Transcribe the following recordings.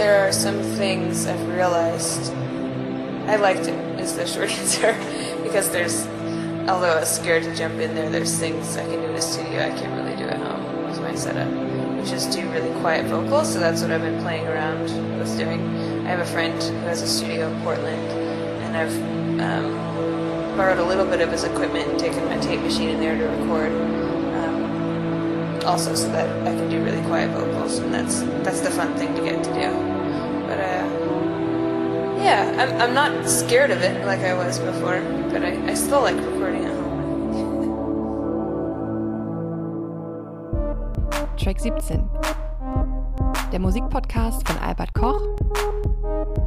there are some things I've realized. I liked it, is the short answer. because there's, although I was scared to jump in there, there's things I can do in a studio I can't really do at home with my setup. Which is do really quiet vocals, so that's what I've been playing around with doing. I have a friend who has a studio in Portland, and I've um, borrowed a little bit of his equipment and taken my tape machine in there to record. Um, also, so that I can do really quiet vocals, and that's that's the fun thing to get to do. Yeah, I'm I'm not scared of it like I was before, but I, I still like recording at home. Track 17. Der Musikpodcast von Albert Koch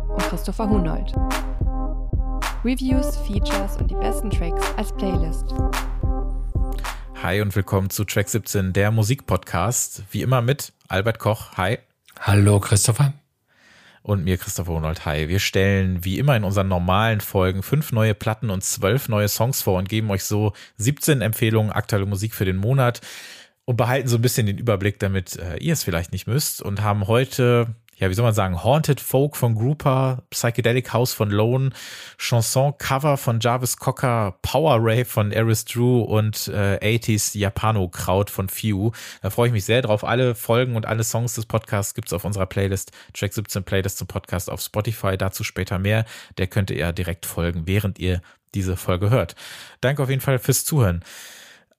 und Christopher Hunold. Reviews, Features und die besten Tracks als Playlist. Hi und willkommen zu Track 17, der Musikpodcast. Wie immer mit Albert Koch. Hi. Hallo Christopher. Und mir Christopher Hunold. Hi. Wir stellen wie immer in unseren normalen Folgen fünf neue Platten und zwölf neue Songs vor und geben euch so 17 Empfehlungen aktuelle Musik für den Monat und behalten so ein bisschen den Überblick, damit äh, ihr es vielleicht nicht müsst und haben heute, ja, wie soll man sagen, Haunted Folk von Grouper, Psychedelic House von Lone, Chanson Cover von Jarvis Cocker, Power Rave von Eris Drew und äh, 80s Japano Kraut von Few. Da freue ich mich sehr drauf. Alle Folgen und alle Songs des Podcasts gibt's auf unserer Playlist, Track 17 Playlist zum Podcast auf Spotify. Dazu später mehr. Der könnt ihr direkt folgen, während ihr diese Folge hört. Danke auf jeden Fall fürs Zuhören.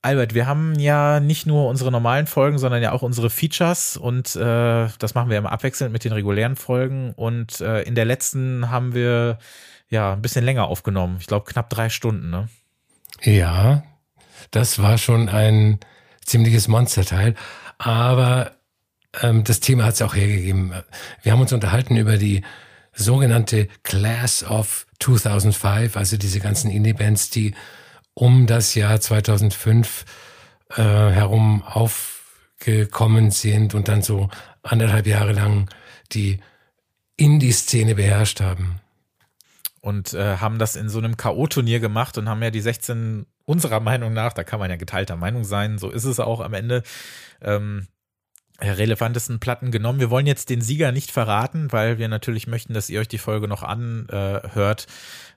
Albert, wir haben ja nicht nur unsere normalen Folgen, sondern ja auch unsere Features und äh, das machen wir immer abwechselnd mit den regulären Folgen. Und äh, in der letzten haben wir ja ein bisschen länger aufgenommen. Ich glaube knapp drei Stunden, ne? Ja, das war schon ein ziemliches Monsterteil. Aber ähm, das Thema hat es auch hergegeben. Wir haben uns unterhalten über die sogenannte Class of 2005, also diese ganzen Indie-Bands, die um das Jahr 2005 äh, herum aufgekommen sind und dann so anderthalb Jahre lang die Indie-Szene beherrscht haben. Und äh, haben das in so einem K.O.-Turnier gemacht und haben ja die 16 unserer Meinung nach, da kann man ja geteilter Meinung sein, so ist es auch am Ende, ähm, relevantesten Platten genommen. Wir wollen jetzt den Sieger nicht verraten, weil wir natürlich möchten, dass ihr euch die Folge noch anhört,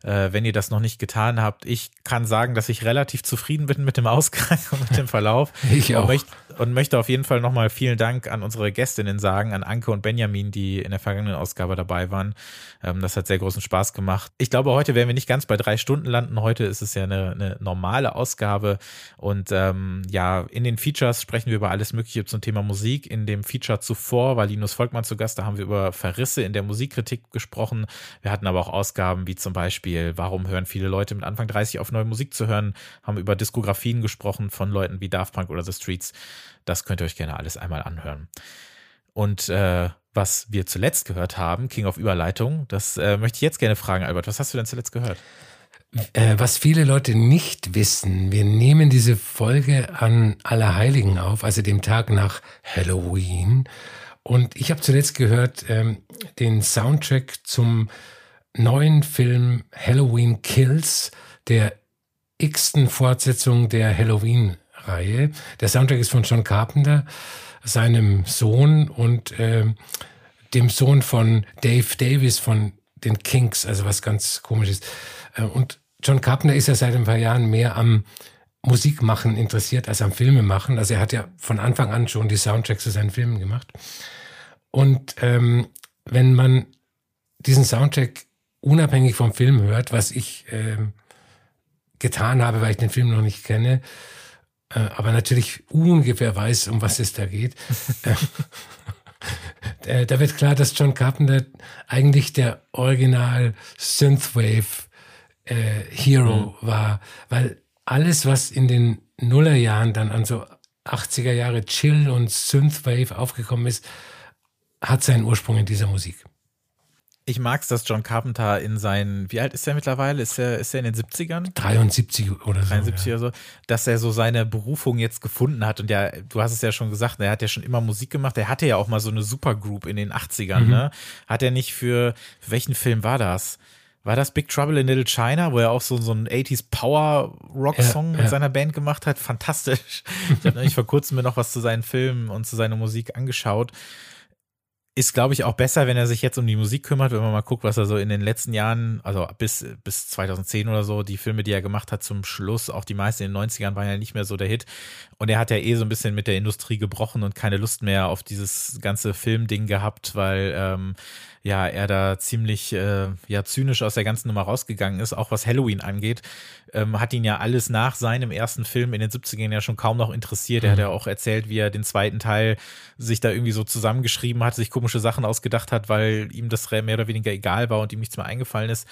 äh, wenn ihr das noch nicht getan habt. Ich kann sagen, dass ich relativ zufrieden bin mit dem Ausgang und mit dem Verlauf. ich auch. Und möchte, und möchte auf jeden Fall nochmal vielen Dank an unsere Gästinnen sagen, an Anke und Benjamin, die in der vergangenen Ausgabe dabei waren. Ähm, das hat sehr großen Spaß gemacht. Ich glaube, heute werden wir nicht ganz bei drei Stunden landen. Heute ist es ja eine, eine normale Ausgabe. Und ähm, ja, in den Features sprechen wir über alles Mögliche zum Thema Musik in dem Feature zuvor war Linus Volkmann zu Gast. Da haben wir über Verrisse in der Musikkritik gesprochen. Wir hatten aber auch Ausgaben wie zum Beispiel, warum hören viele Leute mit Anfang 30 auf neue Musik zu hören, haben über Diskografien gesprochen von Leuten wie Daft Punk oder The Streets. Das könnt ihr euch gerne alles einmal anhören. Und äh, was wir zuletzt gehört haben, King of Überleitung, das äh, möchte ich jetzt gerne fragen, Albert. Was hast du denn zuletzt gehört? Äh, was viele Leute nicht wissen, wir nehmen diese Folge an Allerheiligen auf, also dem Tag nach Halloween. Und ich habe zuletzt gehört ähm, den Soundtrack zum neuen Film Halloween Kills, der x-ten Fortsetzung der Halloween-Reihe. Der Soundtrack ist von John Carpenter, seinem Sohn und äh, dem Sohn von Dave Davis von den Kinks, also was ganz komisches. Äh, und John Carpenter ist ja seit ein paar Jahren mehr am Musikmachen interessiert als am Filmemachen. Also er hat ja von Anfang an schon die Soundtracks zu seinen Filmen gemacht. Und ähm, wenn man diesen Soundtrack unabhängig vom Film hört, was ich ähm, getan habe, weil ich den Film noch nicht kenne, äh, aber natürlich ungefähr weiß, um was es da geht, äh, da wird klar, dass John Carpenter eigentlich der Original Synthwave äh, Hero mhm. war, weil alles, was in den Nullerjahren dann an so 80er Jahre Chill und Synthwave aufgekommen ist, hat seinen Ursprung in dieser Musik. Ich mag es, dass John Carpenter in seinen, wie alt ist er mittlerweile? Ist er, ist er in den 70ern? 73 oder so. 73 ja. oder so, dass er so seine Berufung jetzt gefunden hat. Und ja, du hast es ja schon gesagt, er hat ja schon immer Musik gemacht. Er hatte ja auch mal so eine Supergroup in den 80ern, mhm. ne? Hat er nicht für, für welchen Film war das? War das Big Trouble in Little China, wo er auch so, so einen 80s Power Rock Song ja, mit seiner Band gemacht hat? Fantastisch. Ich habe nämlich vor kurzem mir noch was zu seinen Filmen und zu seiner Musik angeschaut. ist, glaube ich, auch besser, wenn er sich jetzt um die Musik kümmert, wenn man mal guckt, was er so in den letzten Jahren, also bis, bis 2010 oder so, die Filme, die er gemacht hat zum Schluss, auch die meisten in den 90ern waren ja nicht mehr so der Hit. Und er hat ja eh so ein bisschen mit der Industrie gebrochen und keine Lust mehr auf dieses ganze Filmding gehabt, weil ähm, ja, er da ziemlich äh, ja, zynisch aus der ganzen Nummer rausgegangen ist, auch was Halloween angeht. Ähm, hat ihn ja alles nach seinem ersten Film in den 70ern ja schon kaum noch interessiert. Er hat mhm. ja auch erzählt, wie er den zweiten Teil sich da irgendwie so zusammengeschrieben hat, sich komische Sachen ausgedacht hat, weil ihm das mehr oder weniger egal war und ihm nichts mehr eingefallen ist.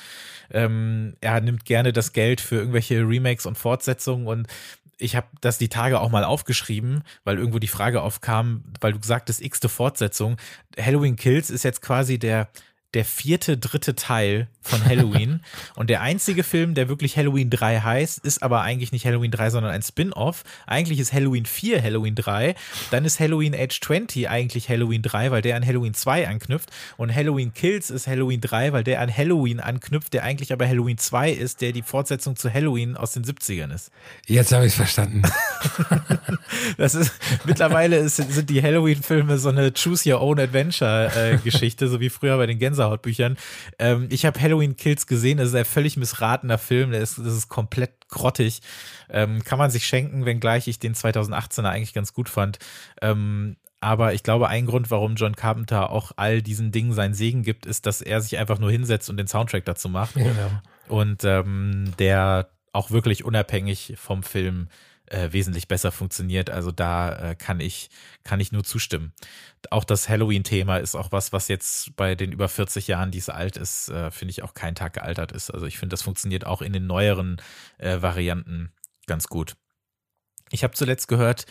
Ähm, er nimmt gerne das Geld für irgendwelche Remakes und Fortsetzungen und ich habe das die Tage auch mal aufgeschrieben, weil irgendwo die Frage aufkam, weil du sagtest, x-te Fortsetzung. Halloween Kills ist jetzt quasi der der vierte, dritte Teil von Halloween. und der einzige Film, der wirklich Halloween 3 heißt, ist aber eigentlich nicht Halloween 3, sondern ein Spin-off. Eigentlich ist Halloween 4 Halloween 3. Dann ist Halloween Age 20 eigentlich Halloween 3, weil der an Halloween 2 anknüpft. Und Halloween Kills ist Halloween 3, weil der an Halloween anknüpft, der eigentlich aber Halloween 2 ist, der die Fortsetzung zu Halloween aus den 70ern ist. Jetzt habe ich es verstanden. das ist, mittlerweile ist, sind die Halloween-Filme so eine Choose Your Own Adventure-Geschichte, äh, so wie früher bei den Gänsehautbüchern. Ähm, ich habe Halloween Kills gesehen, das ist ein völlig missratener Film, das ist, das ist komplett grottig. Ähm, kann man sich schenken, wenngleich ich den 2018er eigentlich ganz gut fand. Ähm, aber ich glaube, ein Grund, warum John Carpenter auch all diesen Dingen seinen Segen gibt, ist, dass er sich einfach nur hinsetzt und den Soundtrack dazu macht. Genau. Und ähm, der auch wirklich unabhängig vom Film äh, wesentlich besser funktioniert. Also da äh, kann ich kann ich nur zustimmen. Auch das Halloween-Thema ist auch was, was jetzt bei den über 40 Jahren, die es alt ist, äh, finde ich auch kein Tag gealtert ist. Also ich finde, das funktioniert auch in den neueren äh, Varianten ganz gut. Ich habe zuletzt gehört,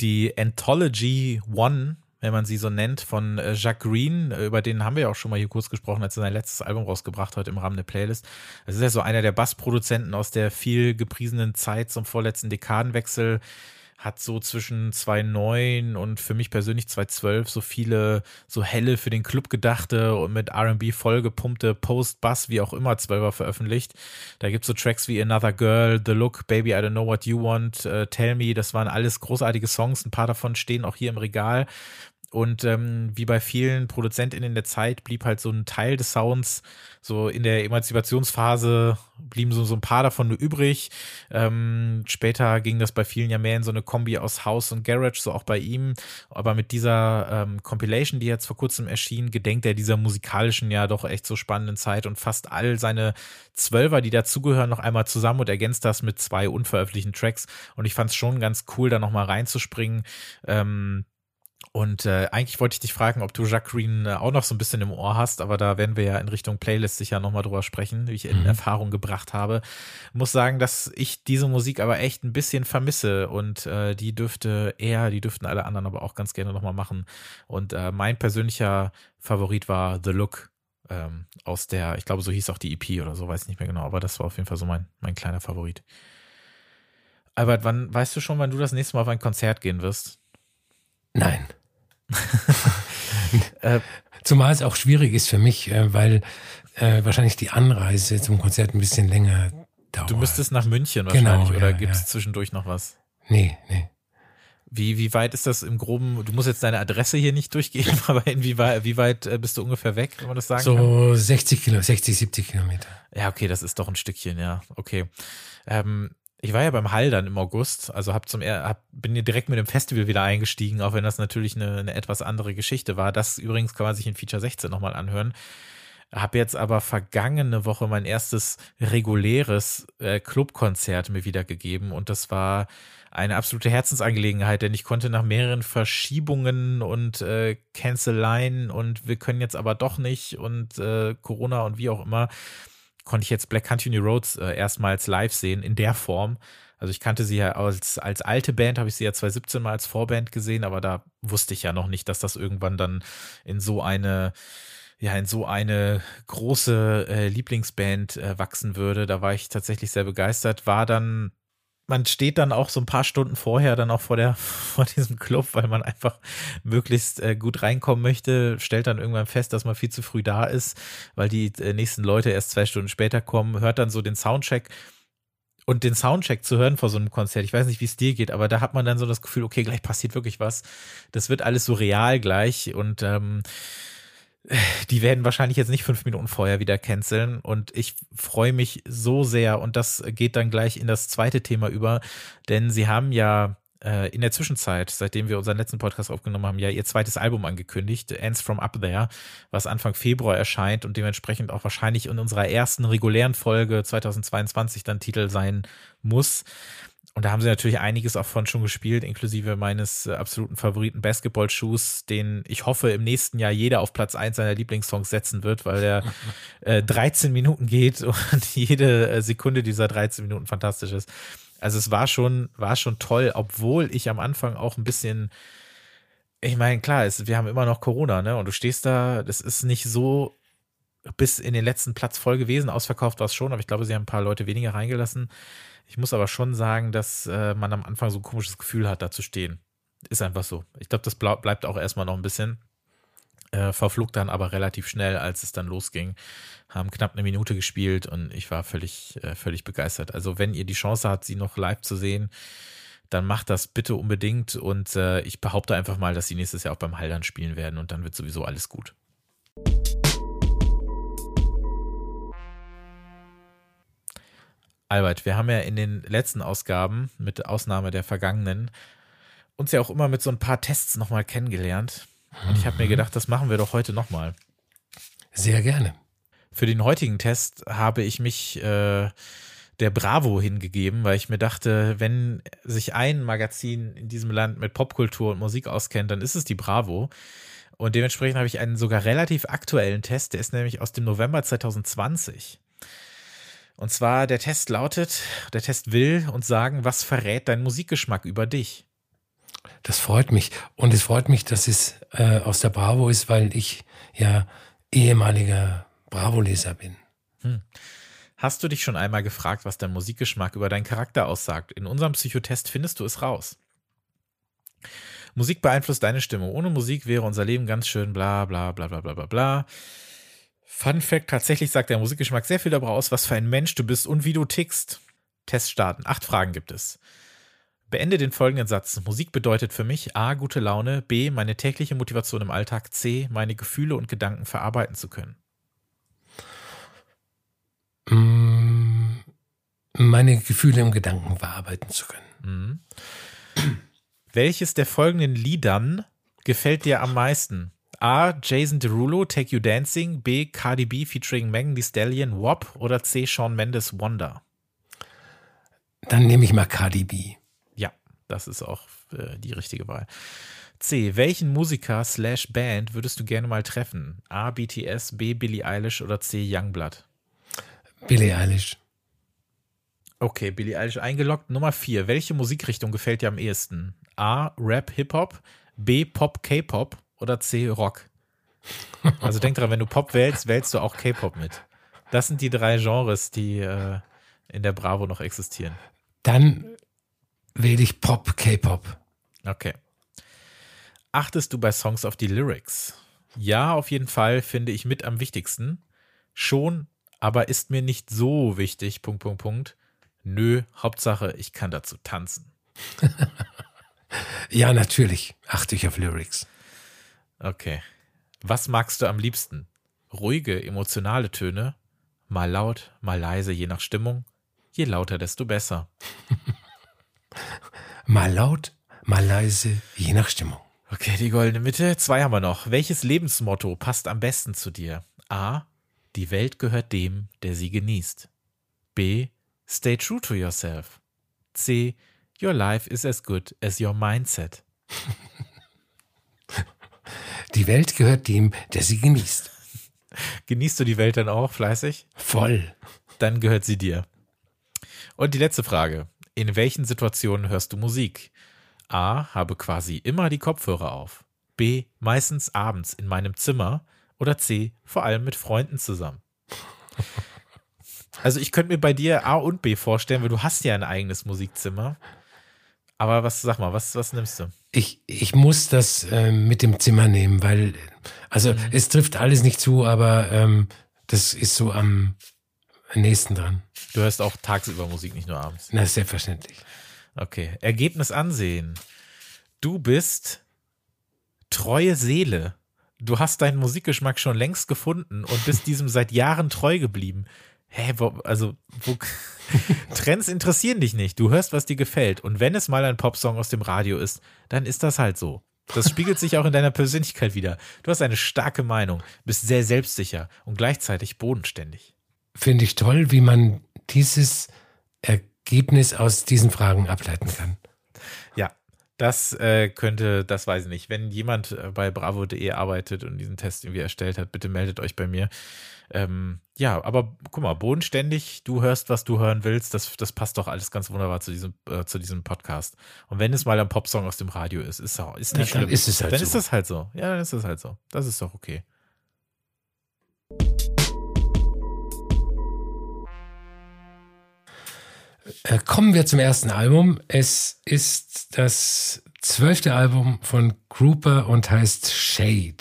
die Anthology One wenn man sie so nennt, von äh, Jacques Green. Äh, über den haben wir ja auch schon mal hier kurz gesprochen, als er sein letztes Album rausgebracht hat im Rahmen der Playlist. Das ist ja so einer der Bassproduzenten aus der viel gepriesenen Zeit zum vorletzten Dekadenwechsel hat so zwischen 2009 und für mich persönlich 2012 so viele so helle für den Club gedachte und mit R&B vollgepumpte Post-Bass, wie auch immer, 12er veröffentlicht. Da gibt's so Tracks wie Another Girl, The Look, Baby, I Don't Know What You Want, uh, Tell Me, das waren alles großartige Songs. Ein paar davon stehen auch hier im Regal. Und ähm, wie bei vielen ProduzentInnen der Zeit blieb halt so ein Teil des Sounds, so in der Emanzipationsphase blieben so, so ein paar davon nur übrig. Ähm, später ging das bei vielen ja mehr in so eine Kombi aus House und Garage, so auch bei ihm. Aber mit dieser ähm, Compilation, die jetzt vor kurzem erschien, gedenkt er dieser musikalischen, ja doch echt so spannenden Zeit und fasst all seine Zwölfer, die dazugehören, noch einmal zusammen und ergänzt das mit zwei unveröffentlichten Tracks. Und ich fand es schon ganz cool, da nochmal reinzuspringen. Ähm, und äh, eigentlich wollte ich dich fragen, ob du Jacques Green äh, auch noch so ein bisschen im Ohr hast, aber da werden wir ja in Richtung Playlist sicher nochmal drüber sprechen, wie ich in mhm. Erfahrung gebracht habe. Muss sagen, dass ich diese Musik aber echt ein bisschen vermisse und äh, die dürfte er, die dürften alle anderen aber auch ganz gerne nochmal machen. Und äh, mein persönlicher Favorit war The Look ähm, aus der, ich glaube, so hieß auch die EP oder so, weiß ich nicht mehr genau, aber das war auf jeden Fall so mein, mein kleiner Favorit. Albert, wann weißt du schon, wann du das nächste Mal auf ein Konzert gehen wirst? Nein. Äh, zumal es auch schwierig ist für mich, äh, weil äh, wahrscheinlich die Anreise zum Konzert ein bisschen länger dauert. Du müsstest nach München genau, wahrscheinlich, genau, oder ja, gibt es ja. zwischendurch noch was? Nee, nee. Wie, wie weit ist das im Groben? Du musst jetzt deine Adresse hier nicht durchgeben, aber inwieweit, wie weit bist du ungefähr weg, wenn man das sagen so kann? So 60 Kilo, 60, 70 Kilometer. Ja, okay, das ist doch ein Stückchen, ja. Okay. Ähm, ich war ja beim Hall dann im August, also hab zum hab, bin direkt mit dem Festival wieder eingestiegen, auch wenn das natürlich eine, eine etwas andere Geschichte war. Das übrigens kann man sich in Feature 16 nochmal anhören. Hab jetzt aber vergangene Woche mein erstes reguläres äh, Clubkonzert mir wiedergegeben und das war eine absolute Herzensangelegenheit, denn ich konnte nach mehreren Verschiebungen und äh, Canceleien und wir können jetzt aber doch nicht und äh, Corona und wie auch immer konnte ich jetzt Black Country Roads äh, erstmals live sehen in der Form. Also ich kannte sie ja als, als alte Band, habe ich sie ja 2017 mal als Vorband gesehen, aber da wusste ich ja noch nicht, dass das irgendwann dann in so eine ja in so eine große äh, Lieblingsband äh, wachsen würde. Da war ich tatsächlich sehr begeistert. War dann man steht dann auch so ein paar Stunden vorher dann auch vor der vor diesem Club, weil man einfach möglichst äh, gut reinkommen möchte, stellt dann irgendwann fest, dass man viel zu früh da ist, weil die äh, nächsten Leute erst zwei Stunden später kommen, hört dann so den Soundcheck und den Soundcheck zu hören vor so einem Konzert. Ich weiß nicht, wie es dir geht, aber da hat man dann so das Gefühl, okay, gleich passiert wirklich was. Das wird alles so real gleich und ähm, die werden wahrscheinlich jetzt nicht fünf Minuten vorher wieder canceln. Und ich freue mich so sehr. Und das geht dann gleich in das zweite Thema über. Denn sie haben ja äh, in der Zwischenzeit, seitdem wir unseren letzten Podcast aufgenommen haben, ja ihr zweites Album angekündigt, Ends from Up There, was Anfang Februar erscheint und dementsprechend auch wahrscheinlich in unserer ersten regulären Folge 2022 dann Titel sein muss. Und da haben sie natürlich einiges auch von schon gespielt, inklusive meines äh, absoluten Favoriten Basketball-Schuhs, den ich hoffe im nächsten Jahr jeder auf Platz 1 seiner Lieblingssongs setzen wird, weil der äh, 13 Minuten geht und jede äh, Sekunde dieser 13 Minuten fantastisch ist. Also es war schon, war schon toll, obwohl ich am Anfang auch ein bisschen, ich meine, klar, es, wir haben immer noch Corona, ne? Und du stehst da, das ist nicht so bis in den letzten Platz voll gewesen. Ausverkauft war es schon, aber ich glaube, sie haben ein paar Leute weniger reingelassen. Ich muss aber schon sagen, dass äh, man am Anfang so ein komisches Gefühl hat, da zu stehen. Ist einfach so. Ich glaube, das bleibt auch erstmal noch ein bisschen. Äh, verflog dann aber relativ schnell, als es dann losging. Haben knapp eine Minute gespielt und ich war völlig, äh, völlig begeistert. Also, wenn ihr die Chance habt, sie noch live zu sehen, dann macht das bitte unbedingt. Und äh, ich behaupte einfach mal, dass sie nächstes Jahr auch beim Haldern spielen werden und dann wird sowieso alles gut. Albert, wir haben ja in den letzten Ausgaben, mit Ausnahme der vergangenen, uns ja auch immer mit so ein paar Tests nochmal kennengelernt. Und ich habe mir mhm. gedacht, das machen wir doch heute nochmal. Sehr gerne. Für den heutigen Test habe ich mich äh, der Bravo hingegeben, weil ich mir dachte, wenn sich ein Magazin in diesem Land mit Popkultur und Musik auskennt, dann ist es die Bravo. Und dementsprechend habe ich einen sogar relativ aktuellen Test, der ist nämlich aus dem November 2020. Und zwar der Test lautet, der Test will uns sagen, was verrät dein Musikgeschmack über dich? Das freut mich. Und es freut mich, dass es äh, aus der Bravo ist, weil ich ja ehemaliger Bravo-Leser bin. Hm. Hast du dich schon einmal gefragt, was dein Musikgeschmack über deinen Charakter aussagt? In unserem Psychotest findest du es raus. Musik beeinflusst deine Stimmung. Ohne Musik wäre unser Leben ganz schön bla bla bla bla bla bla bla. Fun Fact: Tatsächlich sagt der Musikgeschmack sehr viel darüber aus, was für ein Mensch du bist und wie du tickst. Test starten. Acht Fragen gibt es. Beende den folgenden Satz. Musik bedeutet für mich A. gute Laune, B. meine tägliche Motivation im Alltag, C. meine Gefühle und Gedanken verarbeiten zu können. Mm, meine Gefühle und Gedanken verarbeiten zu können. Mhm. Welches der folgenden Liedern gefällt dir am meisten? A. Jason Derulo, Take You Dancing, B. Cardi B featuring Megan Thee Stallion, WAP oder C. Shawn Mendes, Wonder? Dann nehme ich mal Cardi B. Ja, das ist auch äh, die richtige Wahl. C. Welchen Musiker slash Band würdest du gerne mal treffen? A. BTS, B. Billie Eilish oder C. Youngblood? Billie Eilish. Okay, Billie Eilish eingeloggt. Nummer 4. Welche Musikrichtung gefällt dir am ehesten? A. Rap, Hip-Hop, B. Pop, K-Pop oder C, Rock? Also denk dran, wenn du Pop wählst, wählst du auch K-Pop mit. Das sind die drei Genres, die äh, in der Bravo noch existieren. Dann wähle ich Pop, K-Pop. Okay. Achtest du bei Songs auf die Lyrics? Ja, auf jeden Fall finde ich mit am wichtigsten. Schon, aber ist mir nicht so wichtig. Punkt, Punkt, Punkt. Nö, Hauptsache, ich kann dazu tanzen. ja, natürlich achte ich auf Lyrics. Okay. Was magst du am liebsten? Ruhige, emotionale Töne? Mal laut, mal leise, je nach Stimmung? Je lauter, desto besser. mal laut, mal leise, je nach Stimmung. Okay, die goldene Mitte. Zwei haben wir noch. Welches Lebensmotto passt am besten zu dir? A. Die Welt gehört dem, der sie genießt. B. Stay true to yourself. C. Your life is as good as your mindset. Die Welt gehört dem, der sie genießt. Genießt du die Welt dann auch fleißig? Voll. Dann gehört sie dir. Und die letzte Frage. In welchen Situationen hörst du Musik? A. Habe quasi immer die Kopfhörer auf. B. Meistens abends in meinem Zimmer. Oder C. Vor allem mit Freunden zusammen. Also ich könnte mir bei dir A und B vorstellen, weil du hast ja ein eigenes Musikzimmer. Aber was, sag mal, was, was nimmst du? Ich, ich muss das äh, mit dem Zimmer nehmen, weil, also mhm. es trifft alles nicht zu, aber ähm, das ist so am nächsten dran. Du hörst auch tagsüber Musik, nicht nur abends. Na, selbstverständlich. Okay. Ergebnis ansehen. Du bist treue Seele. Du hast deinen Musikgeschmack schon längst gefunden und bist diesem seit Jahren treu geblieben. Hä, wo, also, wo, Trends interessieren dich nicht. Du hörst, was dir gefällt. Und wenn es mal ein Popsong aus dem Radio ist, dann ist das halt so. Das spiegelt sich auch in deiner Persönlichkeit wieder. Du hast eine starke Meinung, bist sehr selbstsicher und gleichzeitig bodenständig. Finde ich toll, wie man dieses Ergebnis aus diesen Fragen ableiten kann. Das äh, könnte, das weiß ich nicht. Wenn jemand äh, bei bravo.de arbeitet und diesen Test irgendwie erstellt hat, bitte meldet euch bei mir. Ähm, ja, aber guck mal, bodenständig, du hörst, was du hören willst, das, das passt doch alles ganz wunderbar zu diesem, äh, zu diesem Podcast. Und wenn es mal ein Popsong aus dem Radio ist, ist, auch, ist nicht Ja, dann schlimm. ist es halt dann so. ist das halt so. Ja, dann ist das halt so. Das ist doch okay. Kommen wir zum ersten Album. Es ist das zwölfte Album von Grouper und heißt Shade.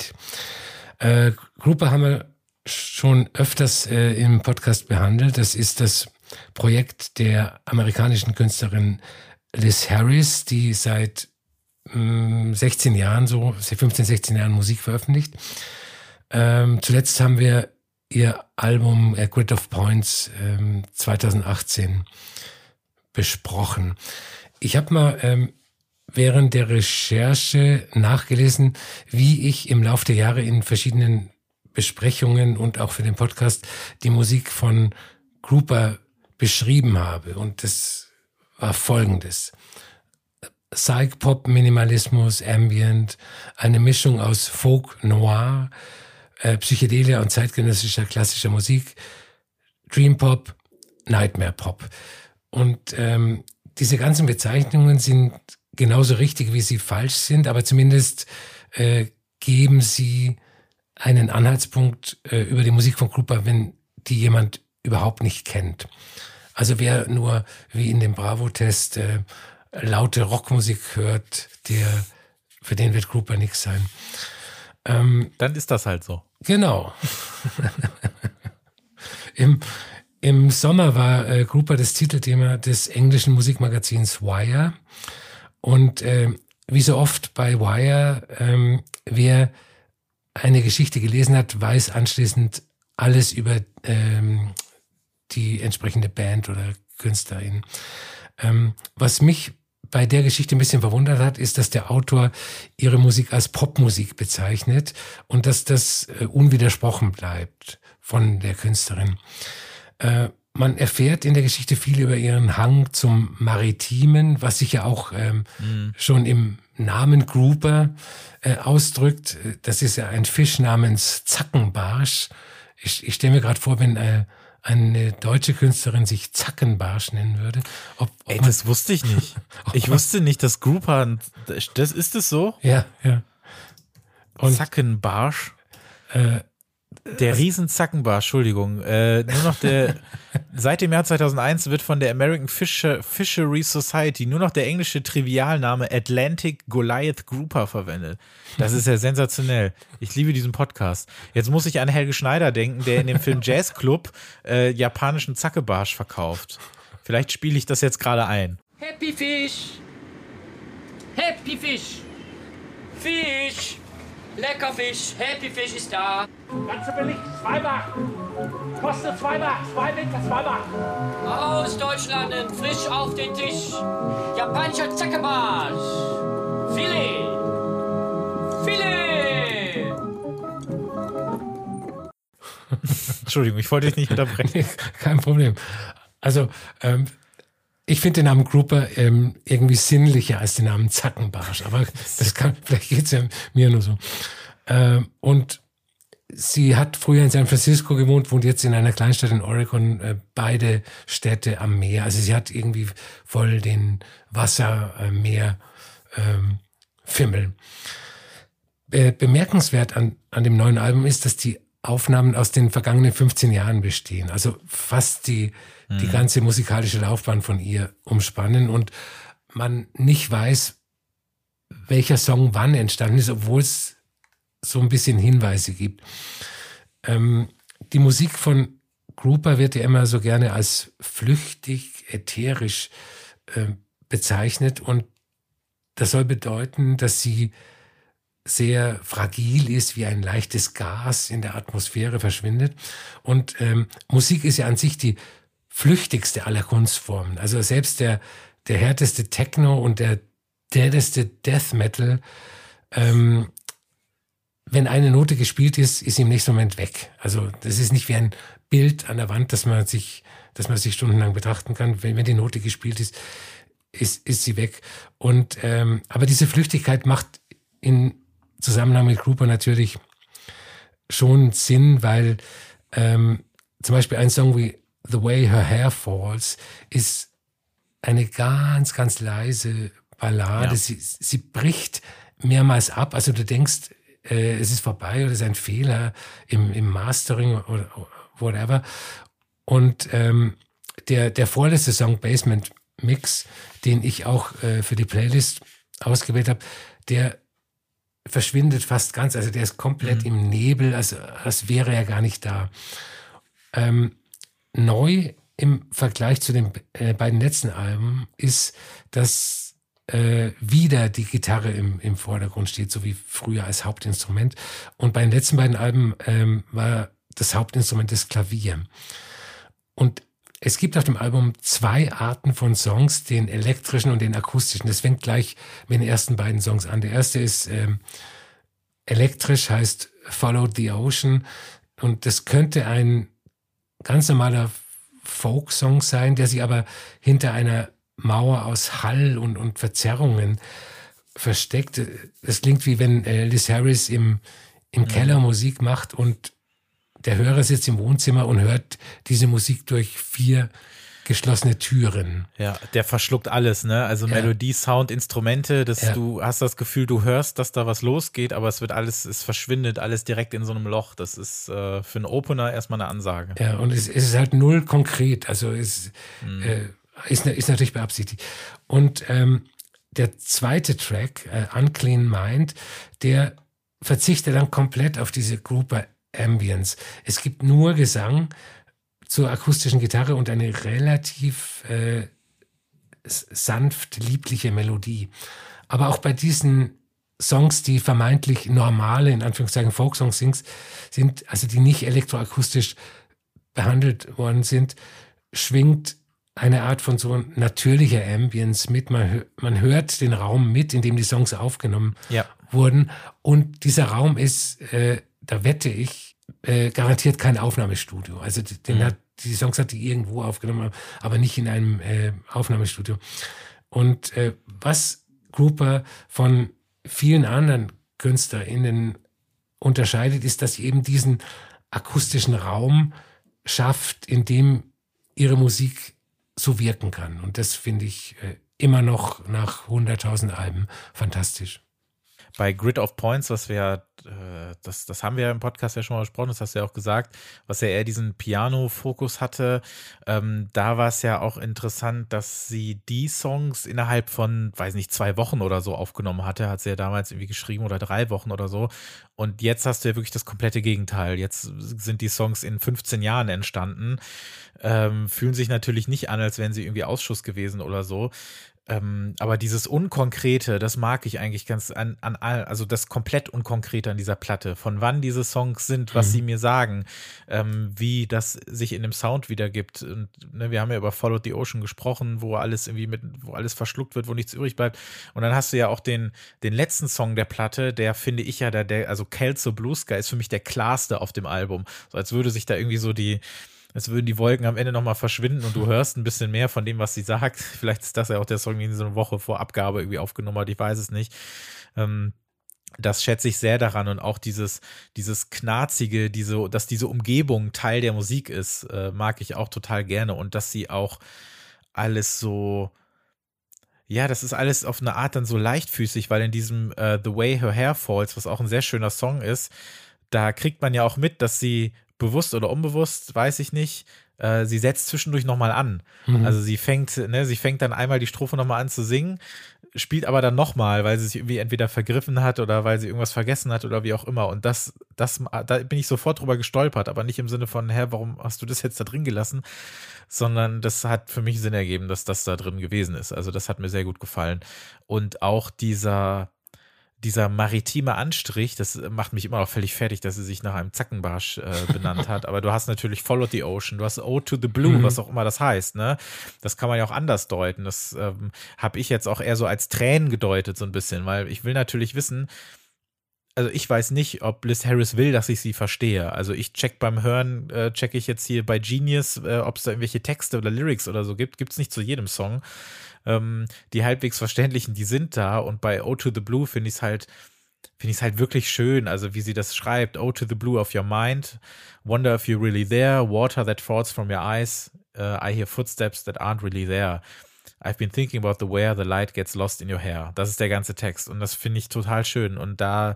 Äh, Grouper haben wir schon öfters äh, im Podcast behandelt. Das ist das Projekt der amerikanischen Künstlerin Liz Harris, die seit mh, 16 Jahren, so 15, 16 Jahren Musik veröffentlicht. Ähm, zuletzt haben wir ihr Album äh, Grid of Points ähm, 2018 besprochen. Ich habe mal ähm, während der Recherche nachgelesen, wie ich im Laufe der Jahre in verschiedenen Besprechungen und auch für den Podcast die Musik von Grouper beschrieben habe. Und das war folgendes. Psych-Pop, Minimalismus, Ambient, eine Mischung aus Folk, Noir, äh, Psychedelia und zeitgenössischer klassischer Musik, Dream Pop, Nightmare Pop. Und ähm, diese ganzen Bezeichnungen sind genauso richtig, wie sie falsch sind, aber zumindest äh, geben sie einen Anhaltspunkt äh, über die Musik von Krupa, wenn die jemand überhaupt nicht kennt. Also wer nur wie in dem Bravo-Test äh, laute Rockmusik hört, der für den wird Krupa nichts sein. Ähm, Dann ist das halt so. Genau. Im, Im Sommer war äh, Grouper das Titelthema des englischen Musikmagazins Wire. Und äh, wie so oft bei Wire, ähm, wer eine Geschichte gelesen hat, weiß anschließend alles über ähm, die entsprechende Band oder Künstlerin. Ähm, was mich bei der Geschichte ein bisschen verwundert hat, ist, dass der Autor ihre Musik als Popmusik bezeichnet und dass das äh, unwidersprochen bleibt von der Künstlerin. Äh, man erfährt in der Geschichte viel über ihren Hang zum Maritimen, was sich ja auch ähm, schon im Namen Grouper äh, ausdrückt. Das ist ja ein Fisch namens Zackenbarsch. Ich, ich stelle mir gerade vor, wenn äh, eine deutsche Künstlerin sich Zackenbarsch nennen würde. Ob, ob Ey, man- das wusste ich nicht. Ich wusste nicht, dass Grouper, ein- das ist es so? ja, ja. Und Zackenbarsch? äh, Der Riesenzackenbarsch, Entschuldigung. Äh, nur noch der, seit dem Jahr 2001 wird von der American Fisher, Fishery Society nur noch der englische Trivialname Atlantic Goliath Grouper verwendet. Das ist ja sensationell. Ich liebe diesen Podcast. Jetzt muss ich an Helge Schneider denken, der in dem Film Jazz Club äh, japanischen Zackebarsch verkauft. Vielleicht spiele ich das jetzt gerade ein. Happy Fish! Happy Fish! Fisch! Lecker Fisch! Happy Fish ist da! Ganz so billig, zwei Mark. Kostet zwei Mark, zwei Liter, zwei Mark. Aus Deutschland frisch auf den Tisch! Japanischer Zackebarsch! Filet! Filet! Entschuldigung, ich wollte dich nicht unterbrechen. kein Problem. Also, ähm, ich finde den Namen Grouper ähm, irgendwie sinnlicher als den Namen Zackenbarsch, aber das kann, vielleicht geht's ja mir nur so. Ähm, und sie hat früher in San Francisco gewohnt, wohnt jetzt in einer Kleinstadt in Oregon, äh, beide Städte am Meer. Also sie hat irgendwie voll den Wasser, äh, ähm, Fimmel. Be bemerkenswert an, an dem neuen Album ist, dass die Aufnahmen aus den vergangenen 15 Jahren bestehen. Also fast die, die ganze musikalische Laufbahn von ihr umspannen und man nicht weiß, welcher Song wann entstanden ist, obwohl es so ein bisschen Hinweise gibt. Ähm, die Musik von Grouper wird ja immer so gerne als flüchtig, ätherisch äh, bezeichnet und das soll bedeuten, dass sie sehr fragil ist, wie ein leichtes Gas in der Atmosphäre verschwindet. Und ähm, Musik ist ja an sich die flüchtigste aller Kunstformen. Also selbst der, der härteste Techno und der deadeste Death Metal, ähm, wenn eine Note gespielt ist, ist sie im nächsten Moment weg. Also das ist nicht wie ein Bild an der Wand, dass man sich, dass man sich stundenlang betrachten kann. Wenn, wenn die Note gespielt ist, ist, ist sie weg. Und ähm, aber diese Flüchtigkeit macht in Zusammenhang mit Grouper natürlich schon Sinn, weil ähm, zum Beispiel ein Song wie The Way Her Hair Falls ist eine ganz, ganz leise Ballade. Ja. Sie, sie bricht mehrmals ab. Also du denkst, äh, es ist vorbei oder es ist ein Fehler im, im Mastering oder whatever. Und ähm, der, der vorletzte Song Basement Mix, den ich auch äh, für die Playlist ausgewählt habe, der verschwindet fast ganz. Also der ist komplett mhm. im Nebel, als, als wäre er gar nicht da. Ähm, neu im Vergleich zu den äh, beiden letzten Alben ist, dass äh, wieder die Gitarre im, im Vordergrund steht, so wie früher als Hauptinstrument. Und bei den letzten beiden Alben ähm, war das Hauptinstrument das Klavier. Und es gibt auf dem Album zwei Arten von Songs, den elektrischen und den akustischen. Das fängt gleich mit den ersten beiden Songs an. Der erste ist ähm, elektrisch, heißt Follow the Ocean. Und das könnte ein ganz normaler Folk-Song sein, der sich aber hinter einer Mauer aus Hall und, und Verzerrungen versteckt. Es klingt wie wenn äh, Liz Harris im, im Keller Musik macht und der Hörer sitzt im Wohnzimmer und hört diese Musik durch vier geschlossene Türen. Ja, der verschluckt alles, ne? Also ja. Melodie, Sound, Instrumente, das, ja. du hast das Gefühl, du hörst, dass da was losgeht, aber es wird alles, es verschwindet alles direkt in so einem Loch. Das ist äh, für einen Opener erstmal eine Ansage. Ja, und es, es ist halt null konkret. Also es mhm. äh, ist, ist natürlich beabsichtigt. Und ähm, der zweite Track, äh, Unclean Mind, der verzichtet dann komplett auf diese Grouper Ambience. Es gibt nur Gesang zur akustischen Gitarre und eine relativ äh, sanft liebliche Melodie. Aber auch bei diesen Songs, die vermeintlich normale, in Anführungszeichen Folksongs sind, also die nicht elektroakustisch behandelt worden sind, schwingt eine Art von so natürlicher Ambience mit. Man, man hört den Raum mit, in dem die Songs aufgenommen ja. wurden. Und dieser Raum ist äh, da wette ich, äh, garantiert kein Aufnahmestudio. Also den mhm. hat, die Songs hat die irgendwo aufgenommen, aber nicht in einem äh, Aufnahmestudio. Und äh, was Grouper von vielen anderen KünstlerInnen unterscheidet, ist, dass sie eben diesen akustischen Raum schafft, in dem ihre Musik so wirken kann. Und das finde ich äh, immer noch nach 100.000 Alben fantastisch bei Grid of Points, was wir, äh, das, das haben wir im Podcast ja schon mal besprochen, das hast du ja auch gesagt, was ja eher diesen Piano-Fokus hatte, ähm, da war es ja auch interessant, dass sie die Songs innerhalb von, weiß nicht, zwei Wochen oder so aufgenommen hatte, hat sie ja damals irgendwie geschrieben oder drei Wochen oder so. Und jetzt hast du ja wirklich das komplette Gegenteil. Jetzt sind die Songs in 15 Jahren entstanden, ähm, fühlen sich natürlich nicht an, als wären sie irgendwie Ausschuss gewesen oder so. Ähm, aber dieses Unkonkrete, das mag ich eigentlich ganz an, an all, also das komplett Unkonkrete an dieser Platte. Von wann diese Songs sind, was mhm. sie mir sagen, ähm, wie das sich in dem Sound wiedergibt. Und ne, wir haben ja über Follow the Ocean gesprochen, wo alles irgendwie mit, wo alles verschluckt wird, wo nichts übrig bleibt. Und dann hast du ja auch den, den letzten Song der Platte, der finde ich ja, der, der also Kelso Blue Sky ist für mich der klarste auf dem Album. So als würde sich da irgendwie so die, als würden die Wolken am Ende nochmal verschwinden und du hörst ein bisschen mehr von dem, was sie sagt. Vielleicht ist das ja auch der Song, den sie so eine Woche vor Abgabe irgendwie aufgenommen hat, ich weiß es nicht. Ähm, das schätze ich sehr daran und auch dieses, dieses Knarzige, diese, dass diese Umgebung Teil der Musik ist, äh, mag ich auch total gerne und dass sie auch alles so, ja, das ist alles auf eine Art dann so leichtfüßig, weil in diesem uh, The Way Her Hair Falls, was auch ein sehr schöner Song ist, da kriegt man ja auch mit, dass sie bewusst oder unbewusst, weiß ich nicht, äh, sie setzt zwischendurch nochmal an. Mhm. Also sie fängt, ne, sie fängt dann einmal die Strophe nochmal an zu singen, spielt aber dann nochmal, weil sie sich irgendwie entweder vergriffen hat oder weil sie irgendwas vergessen hat oder wie auch immer. Und das, das, da bin ich sofort drüber gestolpert, aber nicht im Sinne von, hä, warum hast du das jetzt da drin gelassen? Sondern das hat für mich Sinn ergeben, dass das da drin gewesen ist. Also das hat mir sehr gut gefallen. Und auch dieser, dieser maritime Anstrich, das macht mich immer noch völlig fertig, dass sie sich nach einem Zackenbarsch äh, benannt hat. Aber du hast natürlich Follow the Ocean, du hast Ode to the Blue, Mhm. was auch immer das heißt. Ne? Das kann man ja auch anders deuten. Das ähm, habe ich jetzt auch eher so als Tränen gedeutet, so ein bisschen, weil ich will natürlich wissen, also ich weiß nicht, ob Liz Harris will, dass ich sie verstehe. Also ich check beim Hören, äh, check ich jetzt hier bei Genius, äh, ob es da irgendwelche Texte oder Lyrics oder so gibt. Gibt es nicht zu jedem Song. Ähm, die halbwegs verständlichen, die sind da. Und bei O to the Blue finde ich es halt, finde ich halt wirklich schön. Also wie sie das schreibt. O to the blue of your mind. Wonder if you're really there. Water that falls from your eyes. Uh, I hear footsteps that aren't really there. I've been thinking about the where the light gets lost in your hair. Das ist der ganze Text und das finde ich total schön. Und da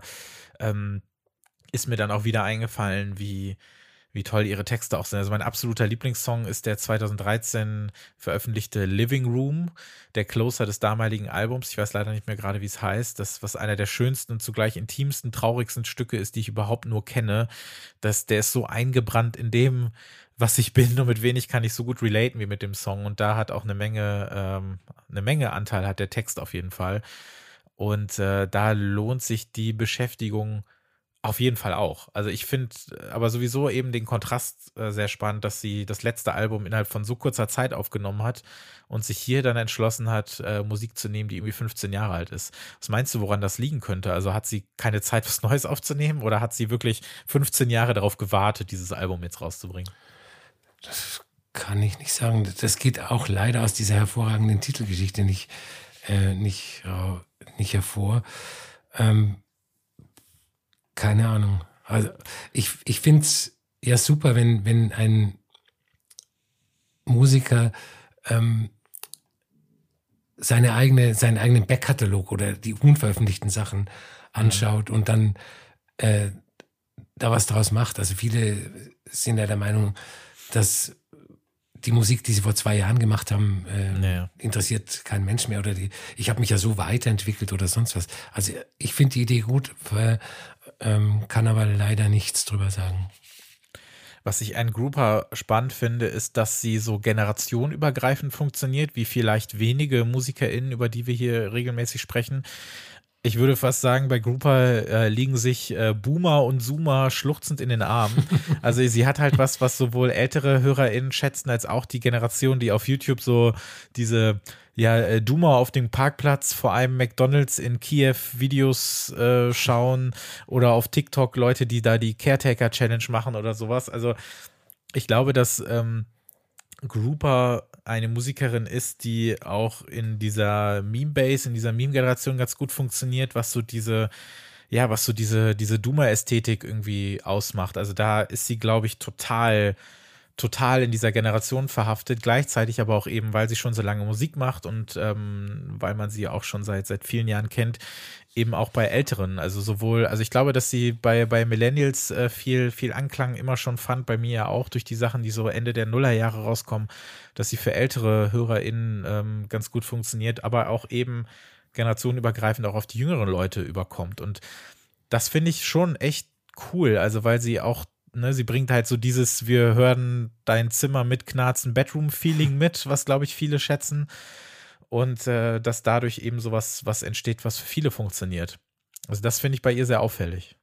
ähm, ist mir dann auch wieder eingefallen, wie, wie toll ihre Texte auch sind. Also mein absoluter Lieblingssong ist der 2013 veröffentlichte Living Room, der Closer des damaligen Albums. Ich weiß leider nicht mehr gerade, wie es heißt. Das, was einer der schönsten und zugleich intimsten, traurigsten Stücke ist, die ich überhaupt nur kenne. Das, der ist so eingebrannt in dem, was ich bin und mit wenig kann ich so gut relaten wie mit dem Song. Und da hat auch eine Menge, ähm, eine Menge Anteil hat der Text auf jeden Fall. Und äh, da lohnt sich die Beschäftigung auf jeden Fall auch. Also ich finde aber sowieso eben den Kontrast äh, sehr spannend, dass sie das letzte Album innerhalb von so kurzer Zeit aufgenommen hat und sich hier dann entschlossen hat, äh, Musik zu nehmen, die irgendwie 15 Jahre alt ist. Was meinst du, woran das liegen könnte? Also hat sie keine Zeit, was Neues aufzunehmen oder hat sie wirklich 15 Jahre darauf gewartet, dieses Album jetzt rauszubringen? Das kann ich nicht sagen. Das geht auch leider aus dieser hervorragenden Titelgeschichte nicht, äh, nicht, äh, nicht hervor. Ähm, keine Ahnung. Also ich, ich finde es ja super, wenn, wenn ein Musiker ähm, seine eigene, seinen eigenen Backkatalog oder die unveröffentlichten Sachen anschaut und dann äh, da was draus macht. Also viele sind ja der Meinung, dass die Musik, die sie vor zwei Jahren gemacht haben, äh, Naja. interessiert kein Mensch mehr oder die. Ich habe mich ja so weiterentwickelt oder sonst was. Also ich finde die Idee gut, äh, ähm, kann aber leider nichts drüber sagen. Was ich an Grouper spannend finde, ist, dass sie so generationenübergreifend funktioniert, wie vielleicht wenige MusikerInnen, über die wir hier regelmäßig sprechen. Ich würde fast sagen, bei Grouper äh, liegen sich äh, Boomer und Zoomer schluchzend in den Armen. Also sie hat halt was, was sowohl ältere HörerInnen schätzen, als auch die Generation, die auf YouTube so diese ja, äh, Doomer auf dem Parkplatz vor einem McDonalds in Kiew Videos äh, schauen oder auf TikTok Leute, die da die Caretaker Challenge machen oder sowas. Also ich glaube, dass ähm, Grouper eine Musikerin ist, die auch in dieser Meme-Base, in dieser Meme-Generation ganz gut funktioniert, was so diese, ja, was so diese, diese Doomer-Ästhetik irgendwie ausmacht. Also da ist sie, glaube ich, total, total in dieser Generation verhaftet, gleichzeitig aber auch eben, weil sie schon so lange Musik macht und ähm, weil man sie auch schon seit, seit vielen Jahren kennt, eben auch bei Älteren. Also sowohl, also ich glaube, dass sie bei, bei Millennials äh, viel, viel Anklang immer schon fand, bei mir ja auch durch die Sachen, die so Ende der Nullerjahre rauskommen, dass sie für ältere HörerInnen ähm, ganz gut funktioniert, aber auch eben generationenübergreifend auch auf die jüngeren Leute überkommt. Und das finde ich schon echt cool, also weil sie auch Ne, sie bringt halt so dieses, wir hören dein Zimmer mit Knarzen Bedroom-Feeling mit, was glaube ich viele schätzen. Und äh, dass dadurch eben sowas was entsteht, was für viele funktioniert. Also das finde ich bei ihr sehr auffällig.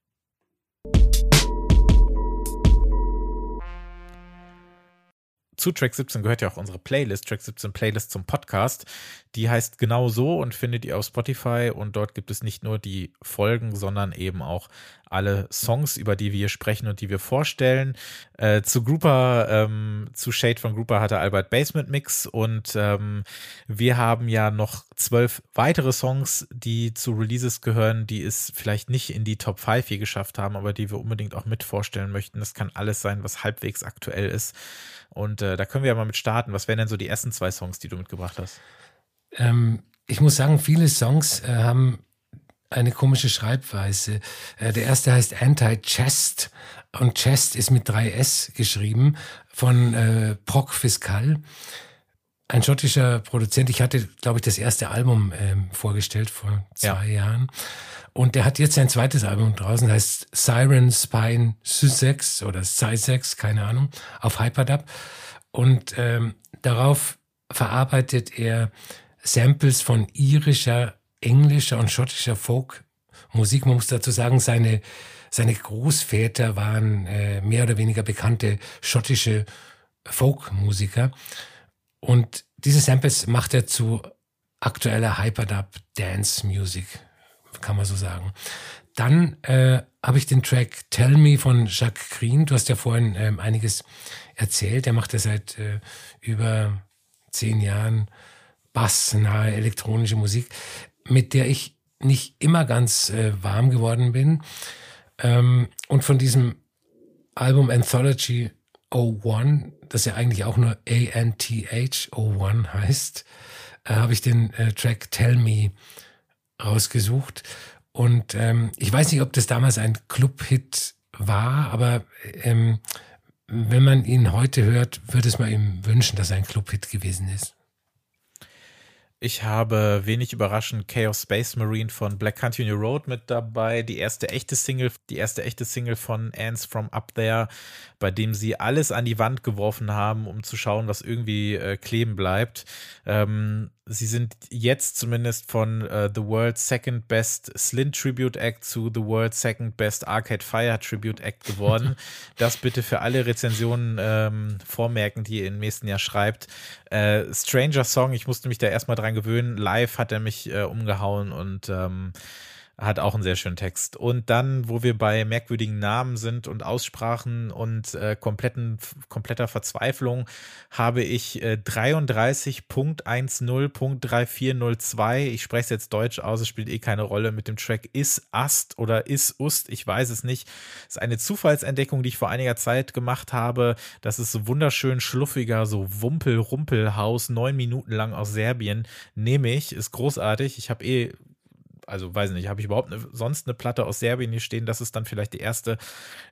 Zu Track 17 gehört ja auch unsere Playlist, Track 17 Playlist zum Podcast. Die heißt genau so und findet ihr auf Spotify und dort gibt es nicht nur die Folgen, sondern eben auch alle Songs, über die wir hier sprechen und die wir vorstellen. Äh, zu Grouper, ähm, zu Shade von Grouper hatte Albert Basement Mix und ähm, wir haben ja noch zwölf weitere Songs, die zu Releases gehören, die es vielleicht nicht in die Top 5 hier geschafft haben, aber die wir unbedingt auch mit vorstellen möchten. Das kann alles sein, was halbwegs aktuell ist. Und äh, da können wir ja mal mit starten. Was wären denn so die ersten zwei Songs, die du mitgebracht hast? Ähm, ich muss sagen, viele Songs äh, haben eine komische Schreibweise. Äh, der erste heißt Anti-Chest Und Chest ist mit 3S geschrieben von äh, Proc Fiscal. Ein schottischer Produzent. Ich hatte, glaube ich, das erste Album ähm, vorgestellt vor zwei ja. Jahren. Und der hat jetzt sein zweites Album draußen, heißt Siren Spine Sussex oder Sussex, keine Ahnung, auf Hyperdub. Und ähm, darauf verarbeitet er Samples von irischer, englischer und schottischer Folkmusik. Man muss dazu sagen, seine, seine Großväter waren äh, mehr oder weniger bekannte schottische Folkmusiker. Und diese Samples macht er zu aktueller Hyperdub Dance Music, kann man so sagen. Dann äh, habe ich den Track Tell Me von Jacques Green. Du hast ja vorhin ähm, einiges erzählt. Er macht ja seit äh, über zehn Jahren bassnahe elektronische Musik, mit der ich nicht immer ganz äh, warm geworden bin. Ähm, und von diesem Album Anthology 01, das ja eigentlich auch nur A-N-T-H 01 heißt, äh, habe ich den äh, Track Tell Me rausgesucht. Und ähm, ich weiß nicht, ob das damals ein Club-Hit war, aber ähm, wenn man ihn heute hört, würde es man ihm wünschen, dass er ein Club-Hit gewesen ist. Ich habe wenig überraschend Chaos Space Marine von Black Country New Road mit dabei. Die erste echte Single, die erste echte Single von Ants from Up There, bei dem sie alles an die Wand geworfen haben, um zu schauen, was irgendwie äh, kleben bleibt. Ähm, sie sind jetzt zumindest von äh, The World's Second Best Slint Tribute Act zu The World's Second Best Arcade Fire Tribute Act geworden. das bitte für alle Rezensionen ähm, vormerken, die ihr im nächsten Jahr schreibt. Äh, Stranger Song, ich musste mich da erstmal dran gewöhnen. Live hat er mich äh, umgehauen und ähm, hat auch einen sehr schönen Text. Und dann, wo wir bei merkwürdigen Namen sind und Aussprachen und äh, kompletten, kompletter Verzweiflung, habe ich äh, 33.10.3402. Ich spreche es jetzt deutsch aus, es spielt eh keine Rolle mit dem Track Is Ast oder Is Ust, ich weiß es nicht. Das ist eine Zufallsentdeckung, die ich vor einiger Zeit gemacht habe. Das ist so wunderschön schluffiger, so Wumpel-Rumpel-Haus, neun Minuten lang aus Serbien. Nehme ich, ist großartig. Ich habe eh also weiß nicht, habe ich überhaupt eine, sonst eine Platte aus Serbien hier stehen? Das ist dann vielleicht die erste.